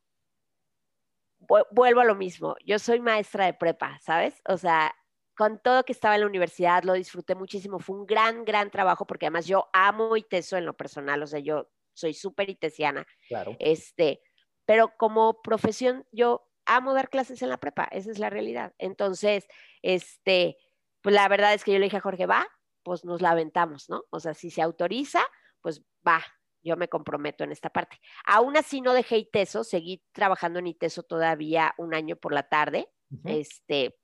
vuelvo a lo mismo. Yo soy maestra de prepa, ¿sabes? O sea, con todo que estaba en la universidad, lo disfruté muchísimo. Fue un gran, gran trabajo porque además yo amo ITESO en lo personal, o sea, yo soy súper itesiana. Claro. Este, pero como profesión, yo amo dar clases en la prepa, esa es la realidad. Entonces, este, pues la verdad es que yo le dije a Jorge, va, pues nos la aventamos, ¿no? O sea, si se autoriza, pues va, yo me comprometo en esta parte. Aún así no dejé ITESO, seguí trabajando en ITESO todavía un año por la tarde, este,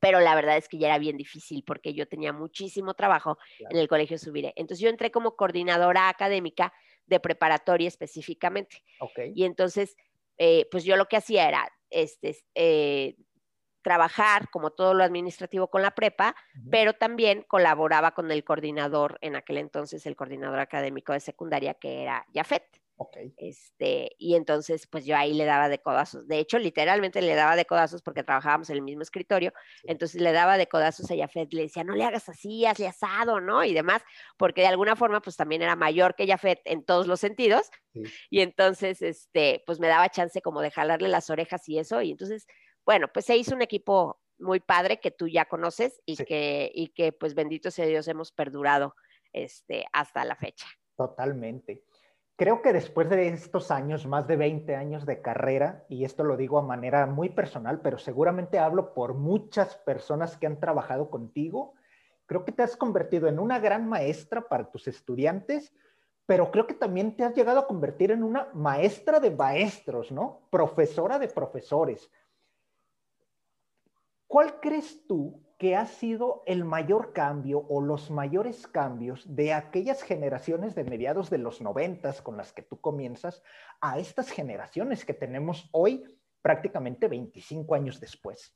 pero la verdad es que ya era bien difícil porque yo tenía muchísimo trabajo en el colegio Subiré. Entonces yo entré como coordinadora académica de preparatoria específicamente. Y entonces, eh, pues yo lo que hacía era este, eh, trabajar como todo lo administrativo con la prepa, pero también colaboraba con el coordinador, en aquel entonces el coordinador académico de secundaria, que era Jafet. Este, y entonces, pues yo ahí le daba de codazos. De hecho, literalmente le daba de codazos porque trabajábamos en el mismo escritorio. Entonces le daba de codazos a Jafet, le decía, no le hagas así, hazle asado, ¿no? Y demás, porque de alguna forma, pues también era mayor que Jafet en todos los sentidos. Y entonces, este, pues me daba chance como de jalarle las orejas y eso. Y entonces, bueno, pues se hizo un equipo muy padre que tú ya conoces y, que, y que pues bendito sea Dios hemos perdurado este, hasta la fecha. Totalmente. Creo que después de estos años, más de 20 años de carrera, y esto lo digo a manera muy personal, pero seguramente hablo por muchas personas que han trabajado contigo, creo que te has convertido en una gran maestra para tus estudiantes, pero creo que también te has llegado a convertir en una maestra de maestros, ¿no? Profesora de profesores. ¿Cuál crees tú que ha sido el mayor cambio o los mayores cambios de aquellas generaciones de mediados de los noventas con las que tú comienzas a estas generaciones que tenemos hoy prácticamente 25 años después?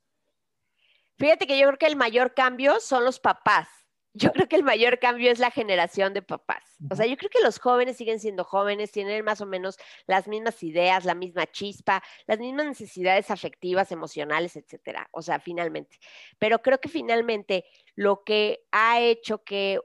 Fíjate que yo creo que el mayor cambio son los papás yo creo que el mayor cambio es la generación de papás. O sea, yo creo que los jóvenes siguen siendo jóvenes, tienen más o menos las mismas ideas, la misma chispa, las mismas necesidades afectivas, emocionales, etcétera. O sea, finalmente. Pero creo que finalmente lo que ha hecho que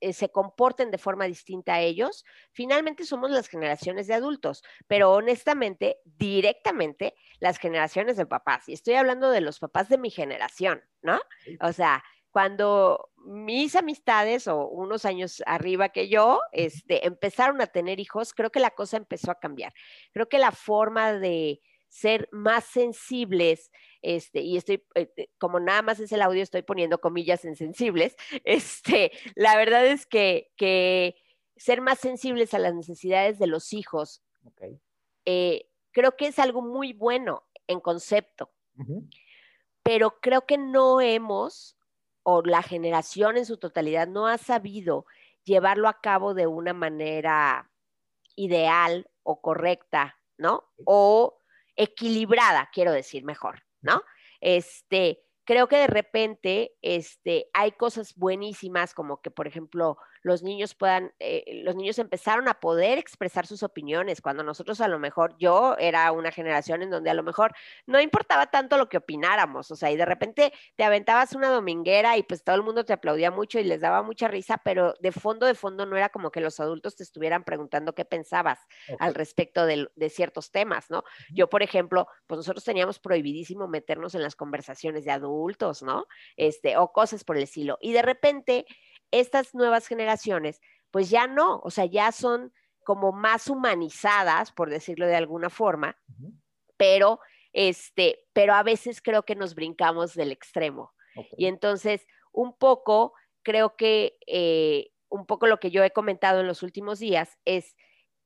eh, se comporten de forma distinta a ellos, finalmente somos las generaciones de adultos, pero honestamente, directamente, las generaciones de papás. Y estoy hablando de los papás de mi generación, ¿no? O sea, cuando mis amistades o unos años arriba que yo este, empezaron a tener hijos, creo que la cosa empezó a cambiar. Creo que la forma de ser más sensibles, este, y estoy, eh, eh, como nada más es el audio, estoy poniendo comillas en sensibles, este, la verdad es que, que ser más sensibles a las necesidades de los hijos, eh, creo que es algo muy bueno en concepto, pero creo que no hemos, o la generación en su totalidad no ha sabido llevarlo a cabo de una manera ideal o correcta, ¿no? O equilibrada, quiero decir mejor, ¿no? Este, creo que de repente este, hay cosas buenísimas como que, por ejemplo, los niños puedan, eh, los niños empezaron a poder expresar sus opiniones, cuando nosotros a lo mejor, yo era una generación en donde a lo mejor no importaba tanto lo que opináramos, o sea, y de repente te aventabas una dominguera y pues todo el mundo te aplaudía mucho y les daba mucha risa, pero de fondo, de fondo no era como que los adultos te estuvieran preguntando qué pensabas al respecto de, de ciertos temas, ¿no? Yo, por ejemplo, pues nosotros teníamos prohibidísimo meternos en las conversaciones de adultos, ¿no? Este, o cosas por el estilo. Y de repente estas nuevas generaciones, pues ya no, o sea, ya son como más humanizadas, por decirlo de alguna forma, pero, este, pero a veces creo que nos brincamos del extremo. Y entonces, un poco, creo que eh, un poco lo que yo he comentado en los últimos días es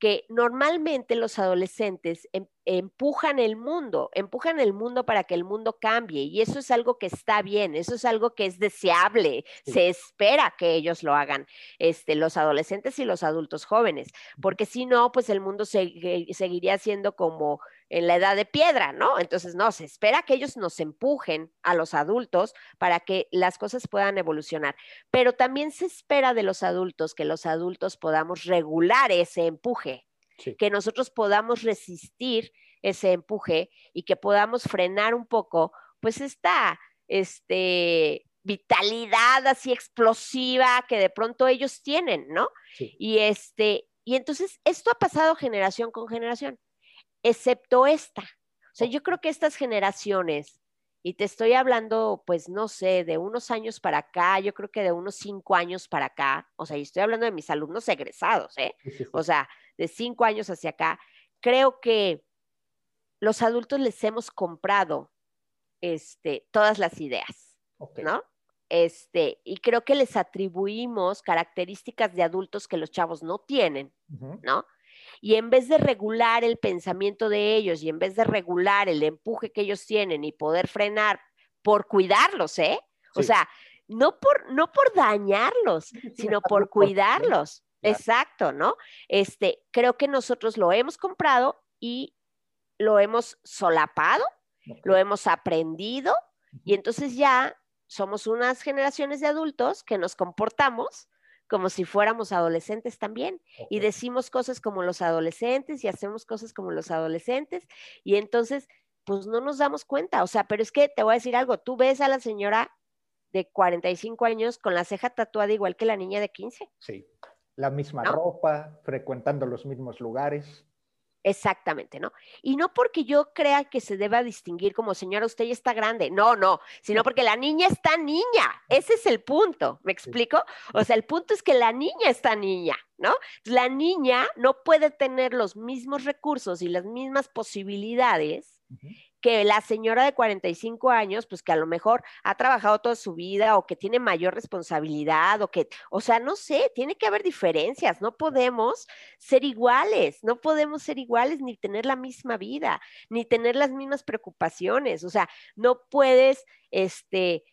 que normalmente los adolescentes em, empujan el mundo, empujan el mundo para que el mundo cambie y eso es algo que está bien, eso es algo que es deseable, se espera que ellos lo hagan, este, los adolescentes y los adultos jóvenes, porque si no, pues el mundo seguiría siendo como en la edad de piedra, ¿no? Entonces, no, se espera que ellos nos empujen a los adultos para que las cosas puedan evolucionar, pero también se espera de los adultos que los adultos podamos regular ese empuje, que nosotros podamos resistir ese empuje y que podamos frenar un poco, pues esta, este, vitalidad así explosiva que de pronto ellos tienen, ¿no? Y este, y entonces esto ha pasado generación con generación excepto esta. O sea, yo creo que estas generaciones, y te estoy hablando, pues no sé, de unos años para acá, yo creo que de unos cinco años para acá, o sea, y estoy hablando de mis alumnos egresados, ¿eh? O sea, de cinco años hacia acá, creo que los adultos les hemos comprado este, todas las ideas, ¿no? Este, y creo que les atribuimos características de adultos que los chavos no tienen, ¿no? Y en vez de regular el pensamiento de ellos y en vez de regular el empuje que ellos tienen y poder frenar por cuidarlos, ¿eh? O sea, no por, no por dañarlos, sino por cuidarlos. Exacto, ¿no? Este, creo que nosotros lo hemos comprado y lo hemos solapado, lo hemos aprendido y entonces ya somos unas generaciones de adultos que nos comportamos como si fuéramos adolescentes también. Y decimos cosas como los adolescentes y hacemos cosas como los adolescentes. Y entonces, pues no nos damos cuenta. O sea, pero es que te voy a decir algo, tú ves a la señora de 45 años con la ceja tatuada igual que la niña de 15. Sí, la misma ropa, frecuentando los mismos lugares. Exactamente, ¿no? Y no porque yo crea que se deba distinguir como señora, usted ya está grande, no, no, sino porque la niña está niña, ese es el punto, ¿me explico? O sea, el punto es que la niña está niña, ¿no? La niña no puede tener los mismos recursos y las mismas posibilidades que la señora de 45 años, pues que a lo mejor ha trabajado toda su vida o que tiene mayor responsabilidad o que, o sea, no sé, tiene que haber diferencias, no podemos ser iguales, no podemos ser iguales ni tener la misma vida, ni tener las mismas preocupaciones, o sea, no puedes, este,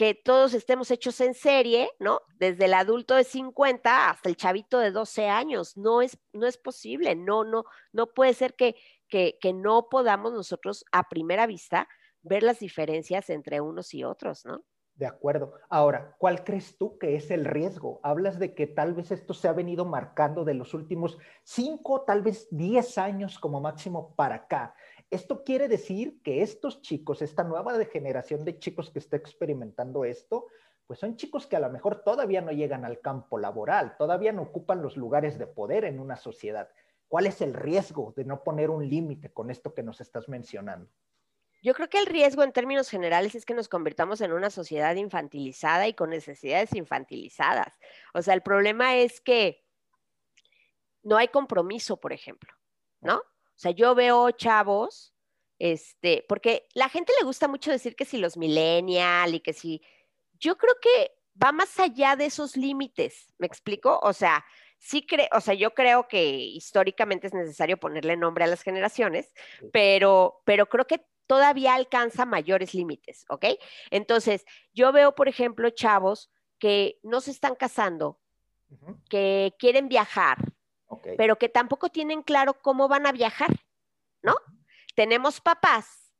que todos estemos hechos en serie, ¿no? Desde el adulto de 50 hasta el chavito de 12 años, no es, no es posible, no, no, no puede ser que, que, no podamos nosotros a primera vista ver las diferencias entre unos y otros, ¿no? De acuerdo. Ahora, ¿cuál crees tú que es el riesgo? Hablas de que tal vez esto se ha venido marcando de los últimos cinco, tal vez diez años como máximo para acá. Esto quiere decir que estos chicos, esta nueva generación de chicos que está experimentando esto, pues son chicos que a lo mejor todavía no llegan al campo laboral, todavía no ocupan los lugares de poder en una sociedad. ¿Cuál es el riesgo de no poner un límite con esto que nos estás mencionando? Yo creo que el riesgo en términos generales es que nos convirtamos en una sociedad infantilizada y con necesidades infantilizadas. O sea, el problema es que no hay compromiso, por ejemplo, ¿no? O sea, yo veo chavos, este, porque la gente le gusta mucho decir que si los millennial y que si, yo creo que va más allá de esos límites, ¿me explico? O sea, sí creo, o sea, yo creo que históricamente es necesario ponerle nombre a las generaciones, pero, pero creo que todavía alcanza mayores límites, ¿ok? Entonces, yo veo, por ejemplo, chavos que no se están casando, que quieren viajar, pero que tampoco tienen claro cómo van a viajar, ¿no? Tenemos papás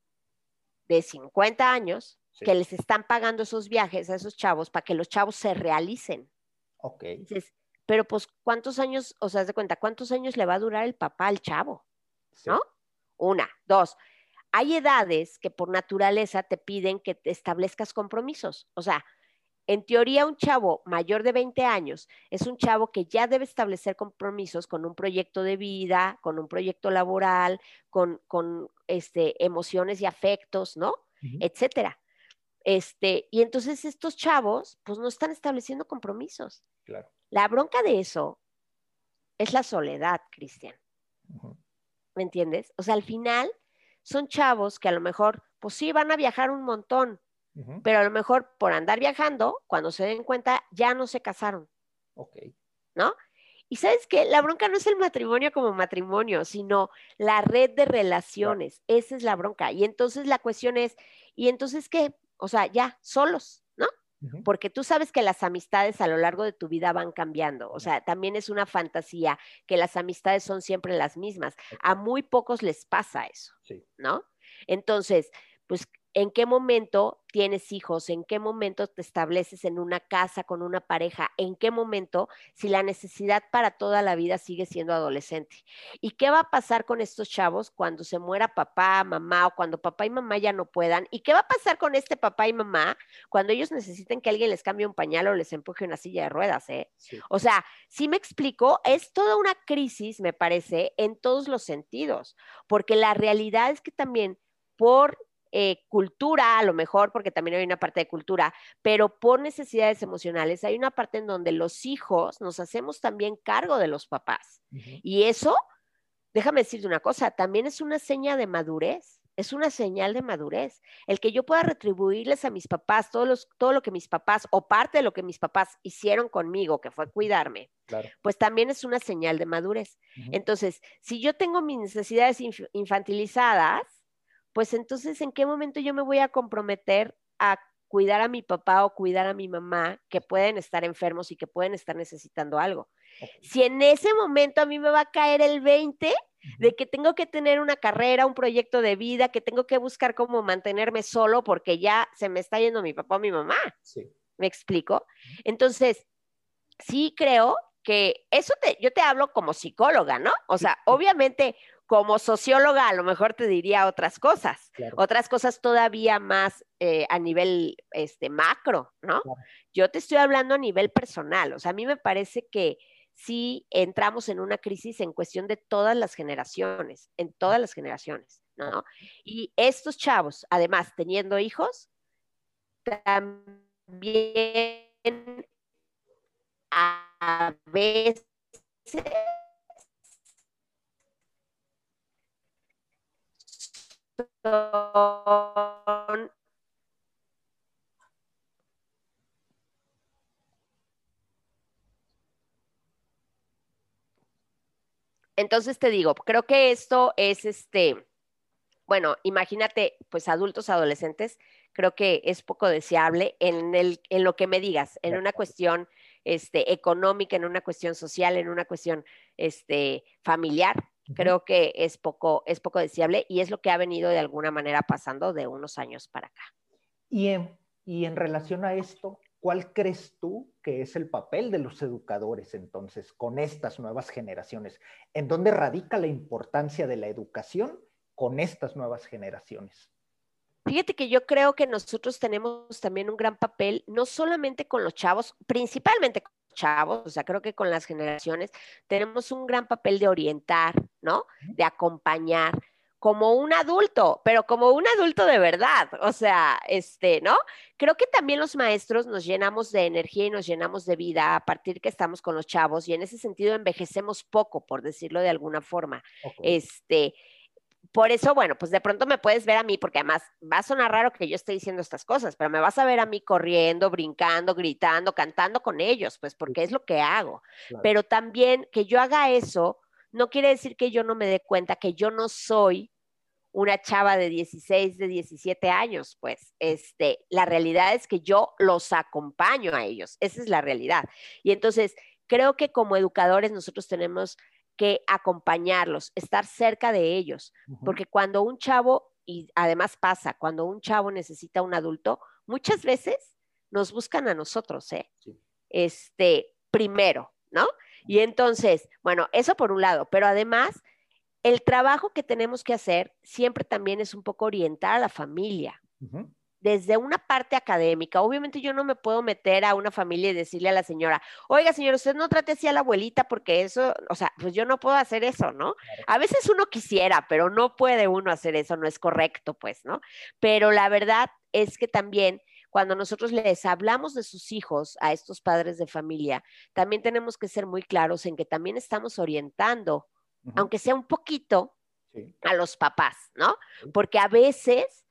de 50 años que les están pagando esos viajes a esos chavos para que los chavos se realicen. Ok. Pero pues, ¿cuántos años, o sea, de cuenta, cuántos años le va a durar el papá al chavo? ¿No? Una, dos hay edades que por naturaleza te piden que te establezcas compromisos. O sea, en teoría un chavo mayor de 20 años es un chavo que ya debe establecer compromisos con un proyecto de vida, con un proyecto laboral, con, este, emociones y afectos, ¿no? Etcétera. Este, y entonces estos chavos, pues no están estableciendo compromisos. Claro. La bronca de eso es la soledad, Cristian. ¿Me entiendes? O sea, al final son chavos que a lo mejor, pues sí, van a viajar un montón, pero a lo mejor por andar viajando, cuando se den cuenta, ya no se casaron. Ok. ¿No? Y sabes qué, la bronca no es el matrimonio como matrimonio, sino la red de relaciones. Esa es la bronca. Y entonces la cuestión es, ¿y entonces qué? O sea, ya, solos. Porque tú sabes que las amistades a lo largo de tu vida van cambiando. O sea, también es una fantasía que las amistades son siempre las mismas. A muy pocos les pasa eso, ¿no? Entonces, pues en qué momento tienes hijos, en qué momento te estableces en una casa con una pareja, en qué momento si la necesidad para toda la vida sigue siendo adolescente. ¿Y qué va a pasar con estos chavos cuando se muera papá, mamá o cuando papá y mamá ya no puedan? ¿Y qué va a pasar con este papá y mamá cuando ellos necesiten que alguien les cambie un pañal o les empuje una silla de ruedas? Eh? O sea, si me explico, es toda una crisis, me parece, en todos los sentidos, porque la realidad es que también por eh, cultura, a lo mejor, porque también hay una parte de cultura, pero por necesidades emocionales, hay una parte en donde los hijos nos hacemos también cargo de los papás. Y eso, déjame decirte una cosa, también es una seña de madurez, es una señal de madurez. El que yo pueda retribuirles a mis papás todo, los, todo lo que mis papás o parte de lo que mis papás hicieron conmigo, que fue cuidarme, pues también es una señal de madurez. Entonces, si yo tengo mis necesidades infantilizadas, pues entonces, ¿en qué momento yo me voy a comprometer a cuidar a mi papá o cuidar a mi mamá que pueden estar enfermos y que pueden estar necesitando algo? Si en ese momento a mí me va a caer el 20 de que tengo que tener una carrera, un proyecto de vida, que tengo que buscar cómo mantenerme solo porque ya se me está yendo mi papá o mi mamá. Sí. ¿Me explico? Entonces, sí creo que eso te, yo te hablo como psicóloga, ¿no? O sea, obviamente como socióloga a lo mejor te diría otras cosas, otras cosas todavía más eh, a nivel este, macro, ¿no? Yo te estoy hablando a nivel personal, o sea, a mí me parece que sí entramos en una crisis en cuestión de todas las generaciones, en todas las generaciones, ¿no? Y estos chavos, además, teniendo hijos, también a veces entonces te digo, creo que esto es este, bueno, imagínate, pues adultos, adolescentes, creo que es poco deseable en, el, en lo que me digas, en una cuestión este, económica, en una cuestión social, en una cuestión este, familiar, creo que es poco, es poco deseable y es lo que ha venido de alguna manera pasando de unos años para acá. Y en, y en relación a esto, ¿cuál crees tú que es el papel de los educadores entonces con estas nuevas generaciones? ¿En dónde radica la importancia de la educación con estas nuevas generaciones? Fíjate que yo creo que nosotros tenemos también un gran papel, no solamente con los chavos, principalmente con los chavos, o sea, creo que con las generaciones tenemos un gran papel de orientar, ¿no? De acompañar como un adulto, pero como un adulto de verdad, o sea, este, ¿no? Creo que también los maestros nos llenamos de energía y nos llenamos de vida a partir que estamos con los chavos y en ese sentido envejecemos poco, por decirlo de alguna forma. Este, por eso, bueno, pues de pronto me puedes ver a mí, porque además va a sonar raro que yo esté diciendo estas cosas, pero me vas a ver a mí corriendo, brincando, gritando, cantando con ellos, pues porque es lo que hago. Pero también que yo haga eso no quiere decir que yo no me dé cuenta que yo no soy una chava de 16, de 17 años, pues este, la realidad es que yo los acompaño a ellos, esa es la realidad. Y entonces, creo que como educadores nosotros tenemos que acompañarlos, estar cerca de ellos, porque cuando un chavo, y además pasa, cuando un chavo necesita un adulto, muchas veces nos buscan a nosotros, ¿eh? Este, primero, ¿no? Y entonces, bueno, eso por un lado, pero además, el trabajo que tenemos que hacer siempre también es un poco orientar a la familia desde una parte académica. Obviamente yo no me puedo meter a una familia y decirle a la señora, oiga señor, usted no trate así a la abuelita porque eso, o sea, pues yo no puedo hacer eso, ¿no? A veces uno quisiera, pero no puede uno hacer eso, no es correcto, pues, ¿no? Pero la verdad es que también cuando nosotros les hablamos de sus hijos a estos padres de familia, también tenemos que ser muy claros en que también estamos orientando, aunque sea un poquito, a los papás, ¿no? Porque a veces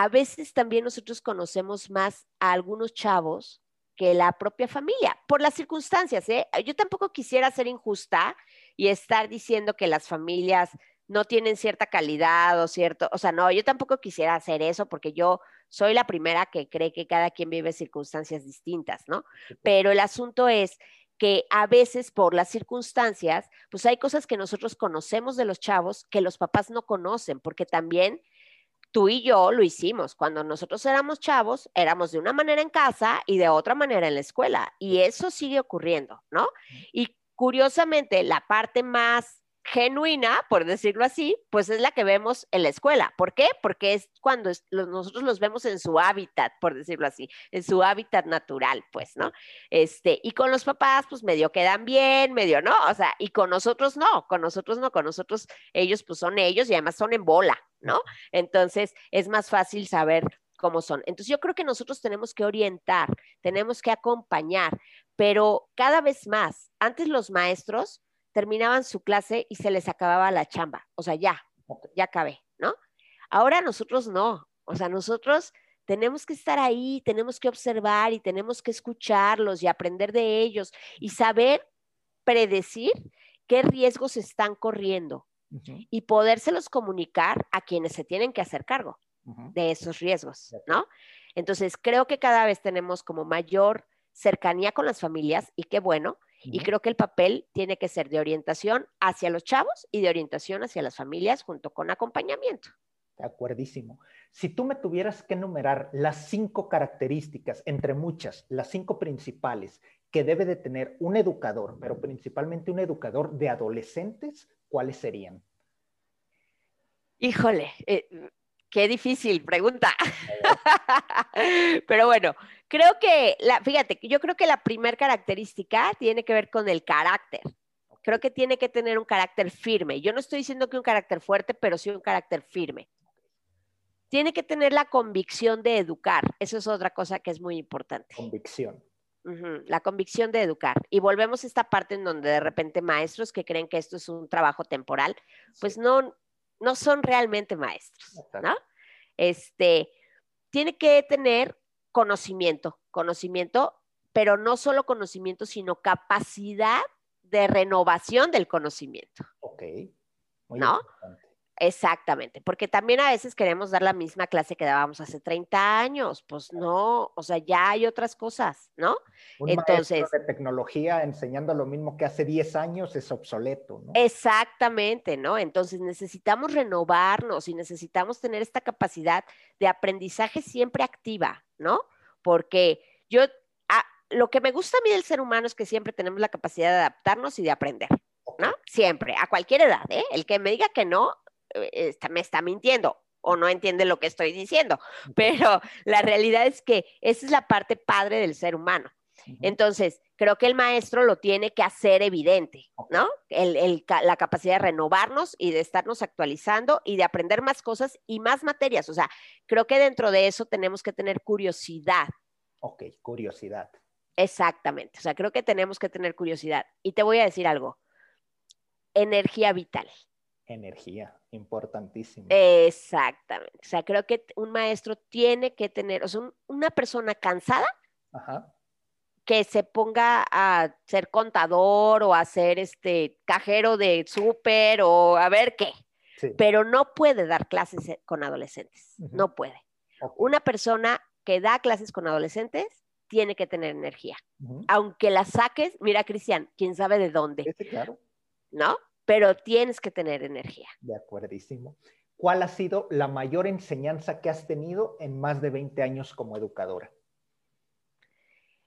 a veces también nosotros conocemos más a algunos chavos que la propia familia, por las circunstancias. ¿eh? Yo tampoco quisiera ser injusta y estar diciendo que las familias no tienen cierta calidad o cierto, o sea, no, yo tampoco quisiera hacer eso porque yo soy la primera que cree que cada quien vive circunstancias distintas, ¿no? Pero el asunto es que a veces por las circunstancias, pues hay cosas que nosotros conocemos de los chavos que los papás no conocen, porque también tú y yo lo hicimos. Cuando nosotros éramos chavos, éramos de una manera en casa y de otra manera en la escuela. Y eso sigue ocurriendo, ¿no? Y curiosamente, la parte más genuina, por decirlo así, pues es la que vemos en la escuela. ¿Por qué? Porque es cuando nosotros los vemos en su hábitat, por decirlo así, en su hábitat natural, pues, ¿no? Este, y con los papás, pues medio quedan bien, medio no, o sea, y con nosotros no, con nosotros no, con nosotros ellos pues son ellos y además son en bola, ¿no? Entonces es más fácil saber cómo son. Entonces yo creo que nosotros tenemos que orientar, tenemos que acompañar, pero cada vez más, antes los maestros, terminaban su clase y se les acababa la chamba. O sea, ya, ya acabé, ¿no? Ahora nosotros no. O sea, nosotros tenemos que estar ahí, tenemos que observar y tenemos que escucharlos y aprender de ellos y saber predecir qué riesgos están corriendo y podérselos comunicar a quienes se tienen que hacer cargo de esos riesgos, ¿no? Entonces, creo que cada vez tenemos como mayor cercanía con las familias y qué bueno, y creo que el papel tiene que ser de orientación hacia los chavos y de orientación hacia las familias junto con acompañamiento. De acuerdísimo. Si tú me tuvieras que enumerar las cinco características, entre muchas, las cinco principales que debe de tener un educador, pero principalmente un educador de adolescentes, ¿cuáles serían? Híjole, eh, Qué difícil pregunta. Pero bueno, creo que, la, fíjate, yo creo que la primera característica tiene que ver con el carácter. Creo que tiene que tener un carácter firme. Yo no estoy diciendo que un carácter fuerte, pero sí un carácter firme. Tiene que tener la convicción de educar. Eso es otra cosa que es muy importante. Convicción. La convicción de educar. Y volvemos a esta parte en donde de repente maestros que creen que esto es un trabajo temporal, pues no, no son realmente maestros, ¿no? Este, tiene que tener conocimiento, conocimiento, pero no solo conocimiento, sino capacidad de renovación del conocimiento. Ok. ¿No? Exactamente, porque también a veces queremos dar la misma clase que dábamos hace 30 años, pues no, o sea, ya hay otras cosas, ¿no? Un Entonces, de tecnología enseñando lo mismo que hace 10 años es obsoleto, ¿no? Exactamente, ¿no? Entonces necesitamos renovarnos y necesitamos tener esta capacidad de aprendizaje siempre activa, ¿no? Porque yo, ah, lo que me gusta a mí del ser humano es que siempre tenemos la capacidad de adaptarnos y de aprender. ¿no? Siempre, a cualquier edad, ¿eh? El que me diga que no, me está mintiendo. o no entiende lo que estoy diciendo, pero la realidad es que esa es la parte padre del ser humano. Entonces, creo que el maestro lo tiene que hacer evidente, ¿no? la capacidad de renovarnos y de estarnos actualizando y de aprender más cosas y más materias. O sea, creo que dentro de eso tenemos que tener curiosidad. Ok, curiosidad. Exactamente. O sea, creo que tenemos que tener curiosidad. Y te voy a decir algo. Energía vital. Energía, importantísimo. Exactamente. O sea, creo que un maestro tiene que tener, o sea, una persona cansada Ajá que se ponga a ser contador o a ser este cajero de súper o a ver qué. Pero no puede dar clases eh, con adolescentes, no puede. Una persona que da clases con adolescentes tiene que tener energía. Aunque la saques, mira Cristian, quién sabe de dónde. claro. ¿No? Pero tienes que tener energía. De acuerdísimo. ¿Cuál ha sido la mayor enseñanza que has tenido en más de 20 años como educadora?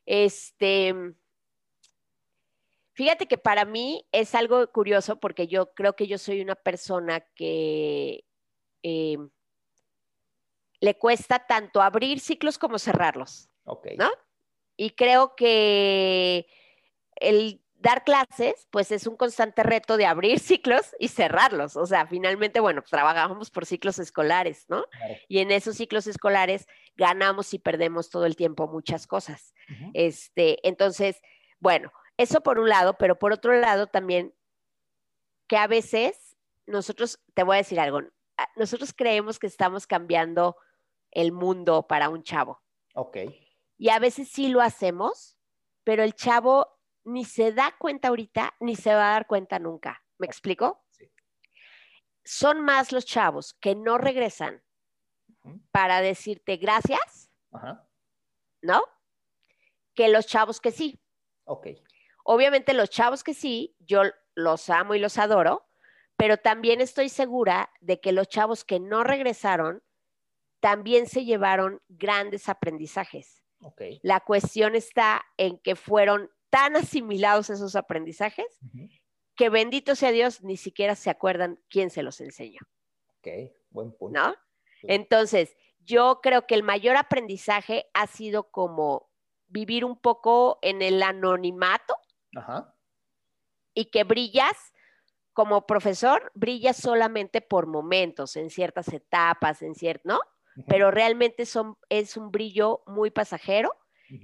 Este, fíjate que para mí es algo curioso porque yo creo que yo soy una persona que eh, le cuesta tanto abrir ciclos como cerrarlos. ¿No? Y creo que el dar clases, pues es un constante reto de abrir ciclos y cerrarlos. O sea, finalmente, bueno, pues trabajamos por ciclos escolares, ¿no? Y en esos ciclos escolares ganamos y perdemos todo el tiempo muchas cosas. Este, entonces, bueno, eso por un lado, pero por otro lado también que a veces nosotros, te voy a decir algo, nosotros creemos que estamos cambiando el mundo para un chavo. Ok. Y a veces sí lo hacemos, pero el chavo ni se da cuenta ahorita, ni se va a dar cuenta nunca. ¿Me explico? Sí. Son más los chavos que no regresan para decirte gracias, ¿no? Que los chavos que sí. Ok. Obviamente los chavos que sí, yo los amo y los adoro, pero también estoy segura de que los chavos que no regresaron también se llevaron grandes aprendizajes. Okay. La cuestión está en que fueron tan asimilados esos aprendizajes que bendito sea Dios, ni siquiera se acuerdan quién se los enseñó. Ok, buen punto. ¿No? Entonces, yo creo que el mayor aprendizaje ha sido como vivir un poco en el anonimato y que brillas como profesor, brillas solamente por momentos, en ciertas etapas, en cierto, ¿no? Pero realmente son, es un brillo muy pasajero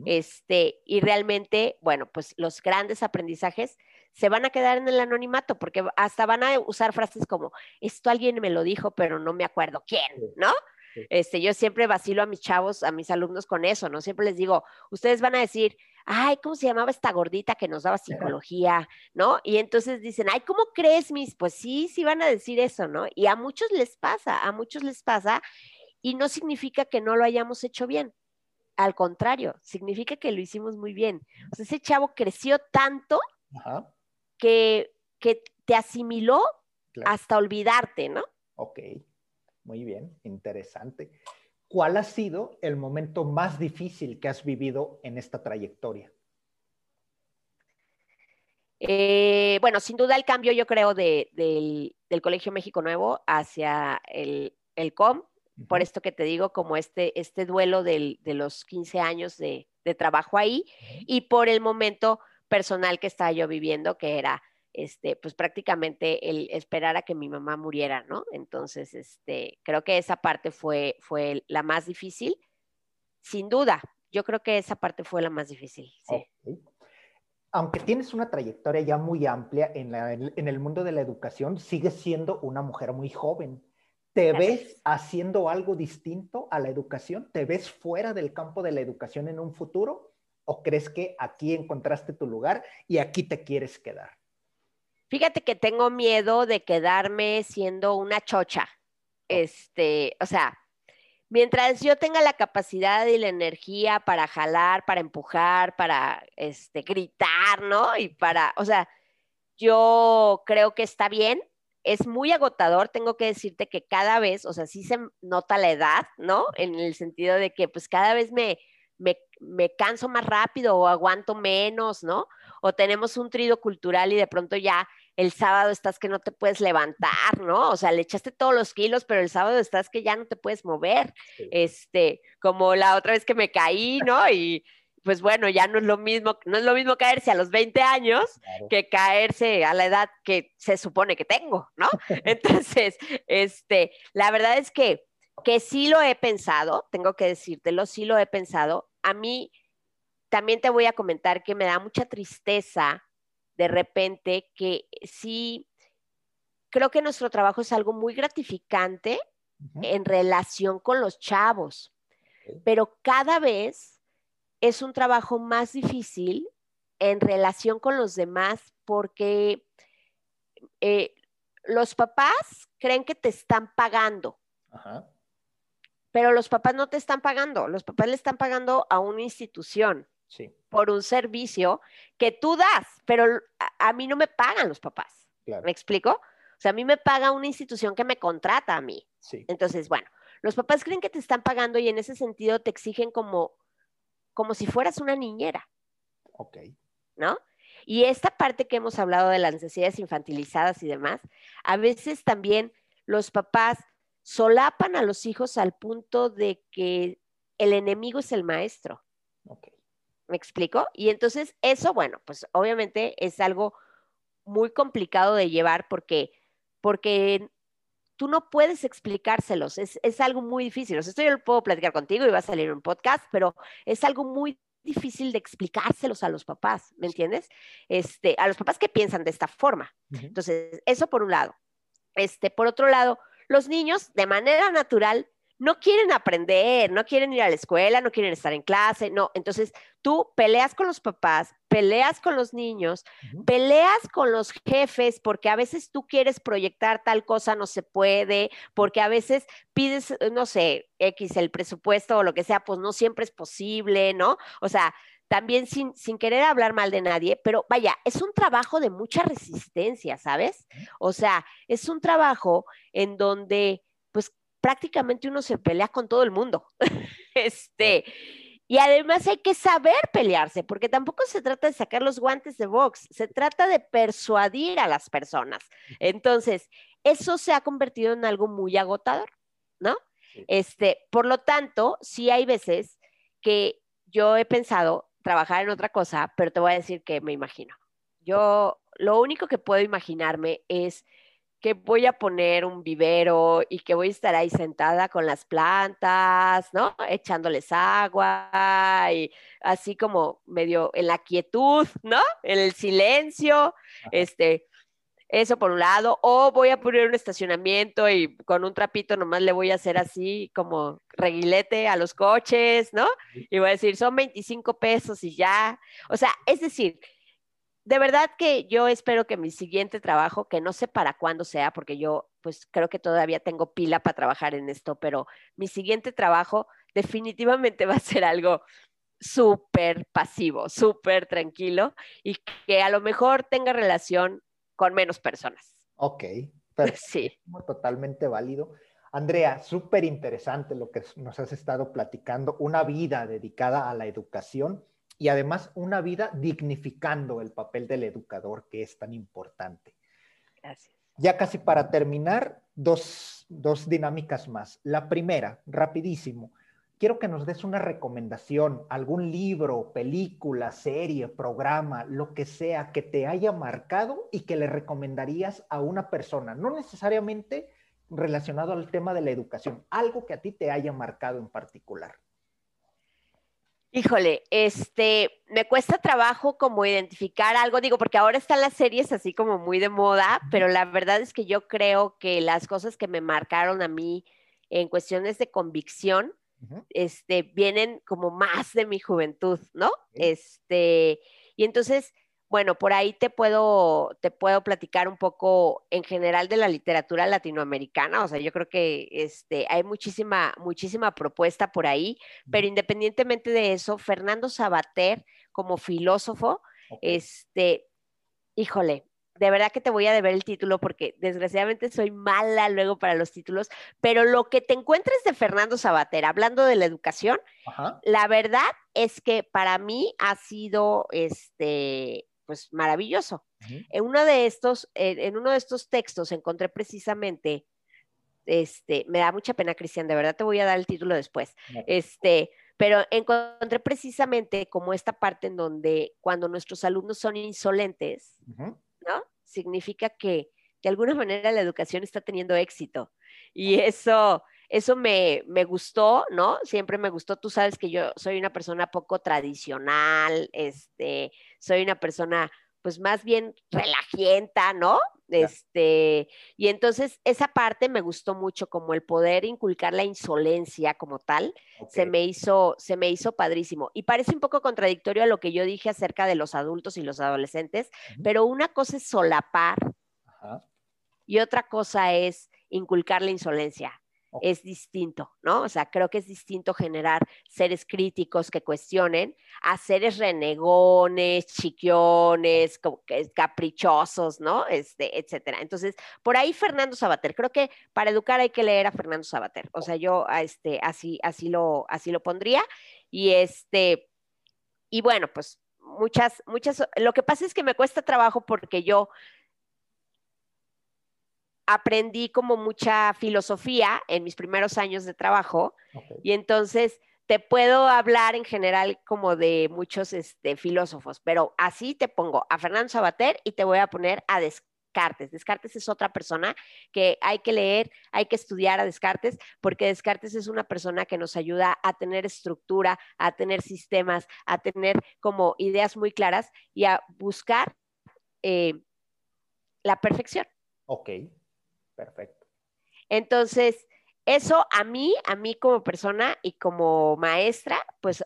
este, y realmente, bueno, pues los grandes aprendizajes se van a quedar en el anonimato, porque hasta van a usar frases como, esto alguien me lo dijo, pero no me acuerdo quién, ¿no? Este, yo siempre vacilo a mis chavos, a mis alumnos con eso, ¿no? Siempre les digo, ustedes van a decir, ay, ¿cómo se llamaba esta gordita que nos daba psicología, ¿no? Y entonces dicen, ay, ¿cómo crees, mis? Pues sí, sí van a decir eso, ¿no? Y a muchos les pasa, a muchos les pasa, y no significa que no lo hayamos hecho bien. Al contrario, significa que lo hicimos muy bien. O sea, ese chavo creció tanto Que, que, te asimiló hasta olvidarte, ¿no? Ok, muy bien, interesante. ¿Cuál ha sido el momento más difícil que has vivido en esta trayectoria? Eh, bueno, sin duda el cambio, yo creo, del, del, Colegio México Nuevo hacia el, el COM, por esto que te digo, como este, este duelo de los 15 años de, trabajo ahí y por el momento personal que estaba yo viviendo, que era este, pues prácticamente el esperar a que mi mamá muriera, ¿no? Entonces, este, creo que esa parte fue, fue la más difícil, sin duda. Yo creo que esa parte fue la más difícil. Sí. Aunque tienes una trayectoria ya muy amplia en, en el mundo de la educación, sigues siendo una mujer muy joven. ¿Te ves haciendo algo distinto a la educación? ¿Te ves fuera del campo de la educación en un futuro? ¿O crees que aquí encontraste tu lugar y aquí te quieres quedar? Fíjate que tengo miedo de quedarme siendo una chocha. Este, o sea, mientras yo tenga la capacidad y la energía para jalar, para empujar, para este, gritar, ¿no? Y para, o sea, yo creo que está bien, es muy agotador, tengo que decirte que cada vez, o sea, sí se nota la edad, ¿no? En el sentido de que pues cada vez me, me, canso más rápido o aguanto menos, ¿no? O tenemos un trido cultural y de pronto ya el sábado estás que no te puedes levantar, ¿no? O sea, le echaste todos los kilos, pero el sábado estás que ya no te puedes mover. Este, como la otra vez que me caí, ¿no? Y pues bueno, ya no es lo mismo, no es lo mismo caerse a los 20 años que caerse a la edad que se supone que tengo, ¿no? Entonces, este, la verdad es que, que sí lo he pensado, tengo que decírtelo, sí lo he pensado. A mí también te voy a comentar que me da mucha tristeza de repente que sí, creo que nuestro trabajo es algo muy gratificante en relación con los chavos, pero cada vez es un trabajo más difícil en relación con los demás porque eh, los papás creen que te están pagando. Pero los papás no te están pagando, los papás le están pagando a una institución por un servicio que tú das, pero a, mí no me pagan los papás. ¿Me explico? O sea, a mí me paga una institución que me contrata a mí. Entonces, bueno, los papás creen que te están pagando y en ese sentido te exigen como, como si fueras una niñera. Ok. ¿No? Y esta parte que hemos hablado de las necesidades infantilizadas y demás, a veces también los papás solapan a los hijos al punto de que el enemigo es el maestro. Okay. ¿Me explico? Y entonces eso, bueno, pues obviamente es algo muy complicado de llevar porque, porque tú no puedes explicárselos, es, es algo muy difícil. O sea, esto yo lo puedo platicar contigo y va a salir un podcast, pero es algo muy difícil de explicárselos a los papás, ¿me entiendes? Este, a los papás que piensan de esta forma. Entonces, eso por un lado. Este, por otro lado, los niños de manera natural no quieren aprender, no quieren ir a la escuela, no quieren estar en clase, no. Entonces tú peleas con los papás, peleas con los niños, peleas con los jefes porque a veces tú quieres proyectar tal cosa, no se puede, porque a veces pides, no sé, X el presupuesto o lo que sea, pues no siempre es posible, ¿no? O sea, también sin, sin, querer hablar mal de nadie, pero vaya, es un trabajo de mucha resistencia, ¿sabes? O sea, es un trabajo en donde prácticamente uno se pelea con todo el mundo. este, y además hay que saber pelearse, porque tampoco se trata de sacar los guantes de box, se trata de persuadir a las personas. Entonces, eso se ha convertido en algo muy agotador, ¿no? Este, por lo tanto, sí hay veces que yo he pensado trabajar en otra cosa, pero te voy a decir que me imagino. Yo lo único que puedo imaginarme es que voy a poner un vivero y que voy a estar ahí sentada con las plantas, ¿no? Echándoles agua y así como medio en la quietud, ¿no? En el silencio, este, eso por un lado, o voy a poner un estacionamiento y con un trapito nomás le voy a hacer así como reguilete a los coches, ¿no? Y voy a decir, son 25 pesos y ya. O sea, es decir, de verdad que yo espero que mi siguiente trabajo, que no sé para cuándo sea, porque yo pues creo que todavía tengo pila para trabajar en esto, pero mi siguiente trabajo definitivamente va a ser algo súper pasivo, súper tranquilo y que a lo mejor tenga relación con menos personas. Ok, perfecto. Sí. Totalmente válido. Andrea, súper interesante lo que nos has estado platicando, una vida dedicada a la educación y además una vida dignificando el papel del educador que es tan importante. Gracias. Ya casi para terminar, dos, dos dinámicas más. La primera, rapidísimo, quiero que nos des una recomendación, algún libro, película, serie, programa, lo que sea que te haya marcado y que le recomendarías a una persona, no necesariamente relacionado al tema de la educación, algo que a ti te haya marcado en particular. Híjole, este, me cuesta trabajo como identificar algo, digo, porque ahora están las series así como muy de moda, pero la verdad es que yo creo que las cosas que me marcaron a mí en cuestiones de convicción, este, vienen como más de mi juventud, ¿no? Este, y entonces, bueno, por ahí te puedo, te puedo platicar un poco en general de la literatura latinoamericana. O sea, yo creo que este, hay muchísima, muchísima propuesta por ahí, pero independientemente de eso, Fernando Sabater, como filósofo, este, híjole, de verdad que te voy a deber el título porque desgraciadamente soy mala luego para los títulos, pero lo que te encuentres de Fernando Sabater, hablando de la educación, la verdad es que para mí ha sido este pues maravilloso. En uno de estos, en uno de estos textos encontré precisamente, este, me da mucha pena, Cristian, de verdad te voy a dar el título después. Este, pero encontré precisamente como esta parte en donde cuando nuestros alumnos son insolentes, ¿no? Significa que de alguna manera la educación está teniendo éxito. Y eso, eso me, me, gustó, ¿no? Siempre me gustó. Tú sabes que yo soy una persona poco tradicional, este, soy una persona pues más bien relajienta, ¿no? Este, y entonces esa parte me gustó mucho, como el poder inculcar la insolencia como tal, se me hizo, se me hizo padrísimo. Y parece un poco contradictorio a lo que yo dije acerca de los adultos y los adolescentes, pero una cosa es solapar y otra cosa es inculcar la insolencia es distinto, ¿no? O sea, creo que es distinto generar seres críticos que cuestionen a seres renegones, chiquiones, caprichosos, ¿no? Este, etcétera. Entonces, por ahí Fernando Sabater, creo que para educar hay que leer a Fernando Sabater. O sea, yo este, así, así, lo, así lo pondría. Y este, y bueno, pues muchas, muchas, lo que pasa es que me cuesta trabajo porque yo aprendí como mucha filosofía en mis primeros años de trabajo y entonces te puedo hablar en general como de muchos este, filósofos, pero así te pongo a Fernando Sabater y te voy a poner a Descartes. Descartes es otra persona que hay que leer, hay que estudiar a Descartes, porque Descartes es una persona que nos ayuda a tener estructura, a tener sistemas, a tener como ideas muy claras y a buscar eh, la perfección. Ok. Perfecto. Entonces, eso a mí, a mí como persona y como maestra, pues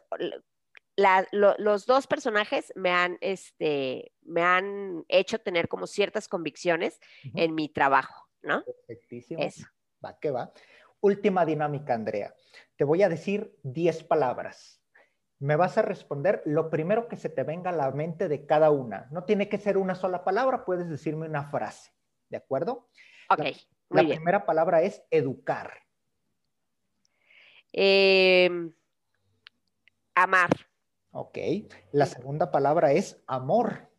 los dos personajes me han, este, me han hecho tener como ciertas convicciones en mi trabajo, ¿no? Perfectísimo. Eso. Va, que va. Última dinámica, Andrea. Te voy a decir 10 palabras. Me vas a responder lo primero que se te venga a la mente de cada una. No tiene que ser una sola palabra, puedes decirme una frase. ¿De acuerdo? Ok. La, primera palabra es educar. Em, amar. Ok. La segunda palabra es amor.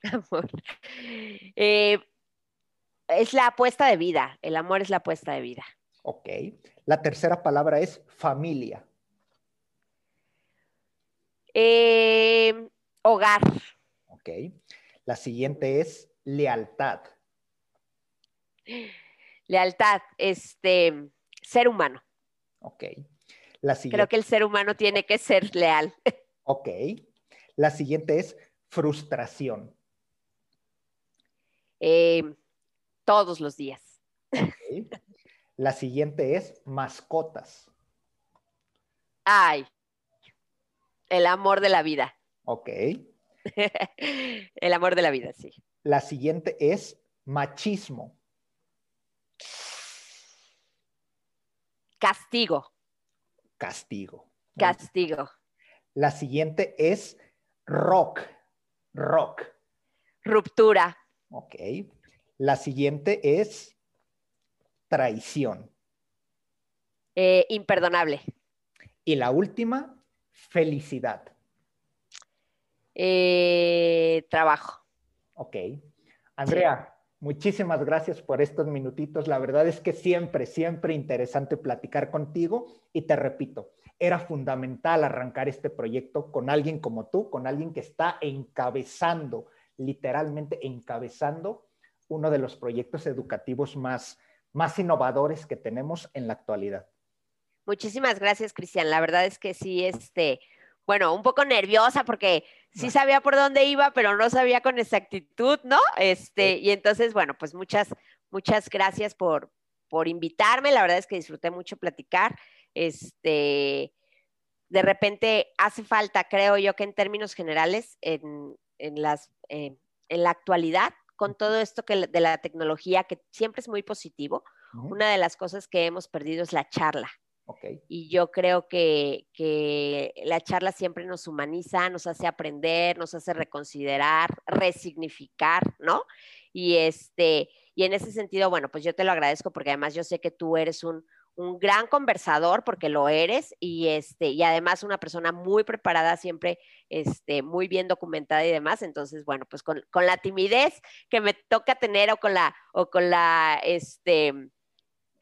Amor. Eh, es la apuesta de vida. El amor es la apuesta de vida. Ok. La tercera palabra es familia. Em, hogar. Ok. La siguiente es lealtad. Lealtad, este, ser humano. Ok. La siguiente. Creo que el ser humano tiene que ser leal. Ok. La siguiente es frustración. Eh, todos los días. La siguiente es mascotas. Ay, el amor de la vida. Ok. el amor de la vida, sí. La siguiente es machismo. Castigo. Castigo. Castigo. La siguiente es rock. Rock. Ruptura. Ok. La siguiente es traición. Eh, imperdonable. Y la última, felicidad. Eh, trabajo. Ok. Andrea, Muchísimas gracias por estos minutitos. La verdad es que siempre, siempre interesante platicar contigo y te repito, era fundamental arrancar este proyecto con alguien como tú, con alguien que está encabezando, literalmente encabezando uno de los proyectos educativos más, más innovadores que tenemos en la actualidad. Muchísimas gracias, Cristian. La verdad es que sí, este, bueno, un poco nerviosa porque sí sabía por dónde iba, pero no sabía con exactitud, ¿no? Este, y entonces, bueno, pues muchas, muchas gracias por, por invitarme. La verdad es que disfruté mucho platicar. Este, de repente hace falta, creo yo, que en términos generales, en, las, eh, en la actualidad, con todo esto que, de la tecnología, que siempre es muy positivo, una de las cosas que hemos perdido es la charla. Y yo creo que, la charla siempre nos humaniza, nos hace aprender, nos hace reconsiderar, resignificar, ¿no? Y, este, y en ese sentido, bueno, pues yo te lo agradezco porque además yo sé que tú eres un, un gran conversador, porque lo eres, y, este, y además una persona muy preparada, siempre este, muy bien documentada y demás. Entonces, bueno, pues con, la timidez que me toca tener o con la, o con la este,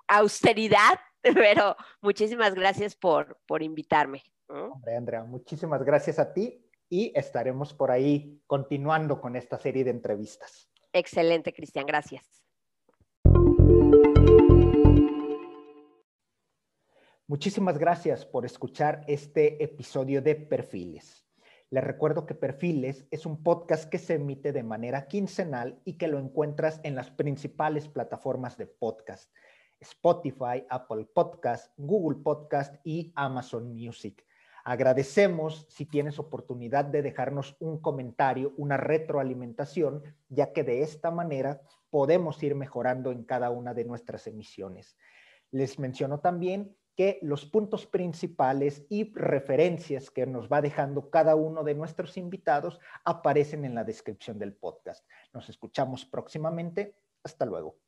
austeridad, pero muchísimas gracias por, por invitarme. Hombre, Andrea, muchísimas gracias a ti y estaremos por ahí continuando con esta serie de entrevistas. Excelente, Cristian, gracias. Muchísimas gracias por escuchar este episodio de Perfiles. Les recuerdo que Perfiles es un podcast que se emite de manera quincenal y que lo encuentras en las principales plataformas de podcast, Spotify, Apple Podcast, Google Podcast y Amazon Music. Agradecemos si tienes oportunidad de dejarnos un comentario, una retroalimentación, ya que de esta manera podemos ir mejorando en cada una de nuestras emisiones. Les menciono también que los puntos principales y referencias que nos va dejando cada uno de nuestros invitados aparecen en la descripción del podcast. Nos escuchamos próximamente. Hasta luego.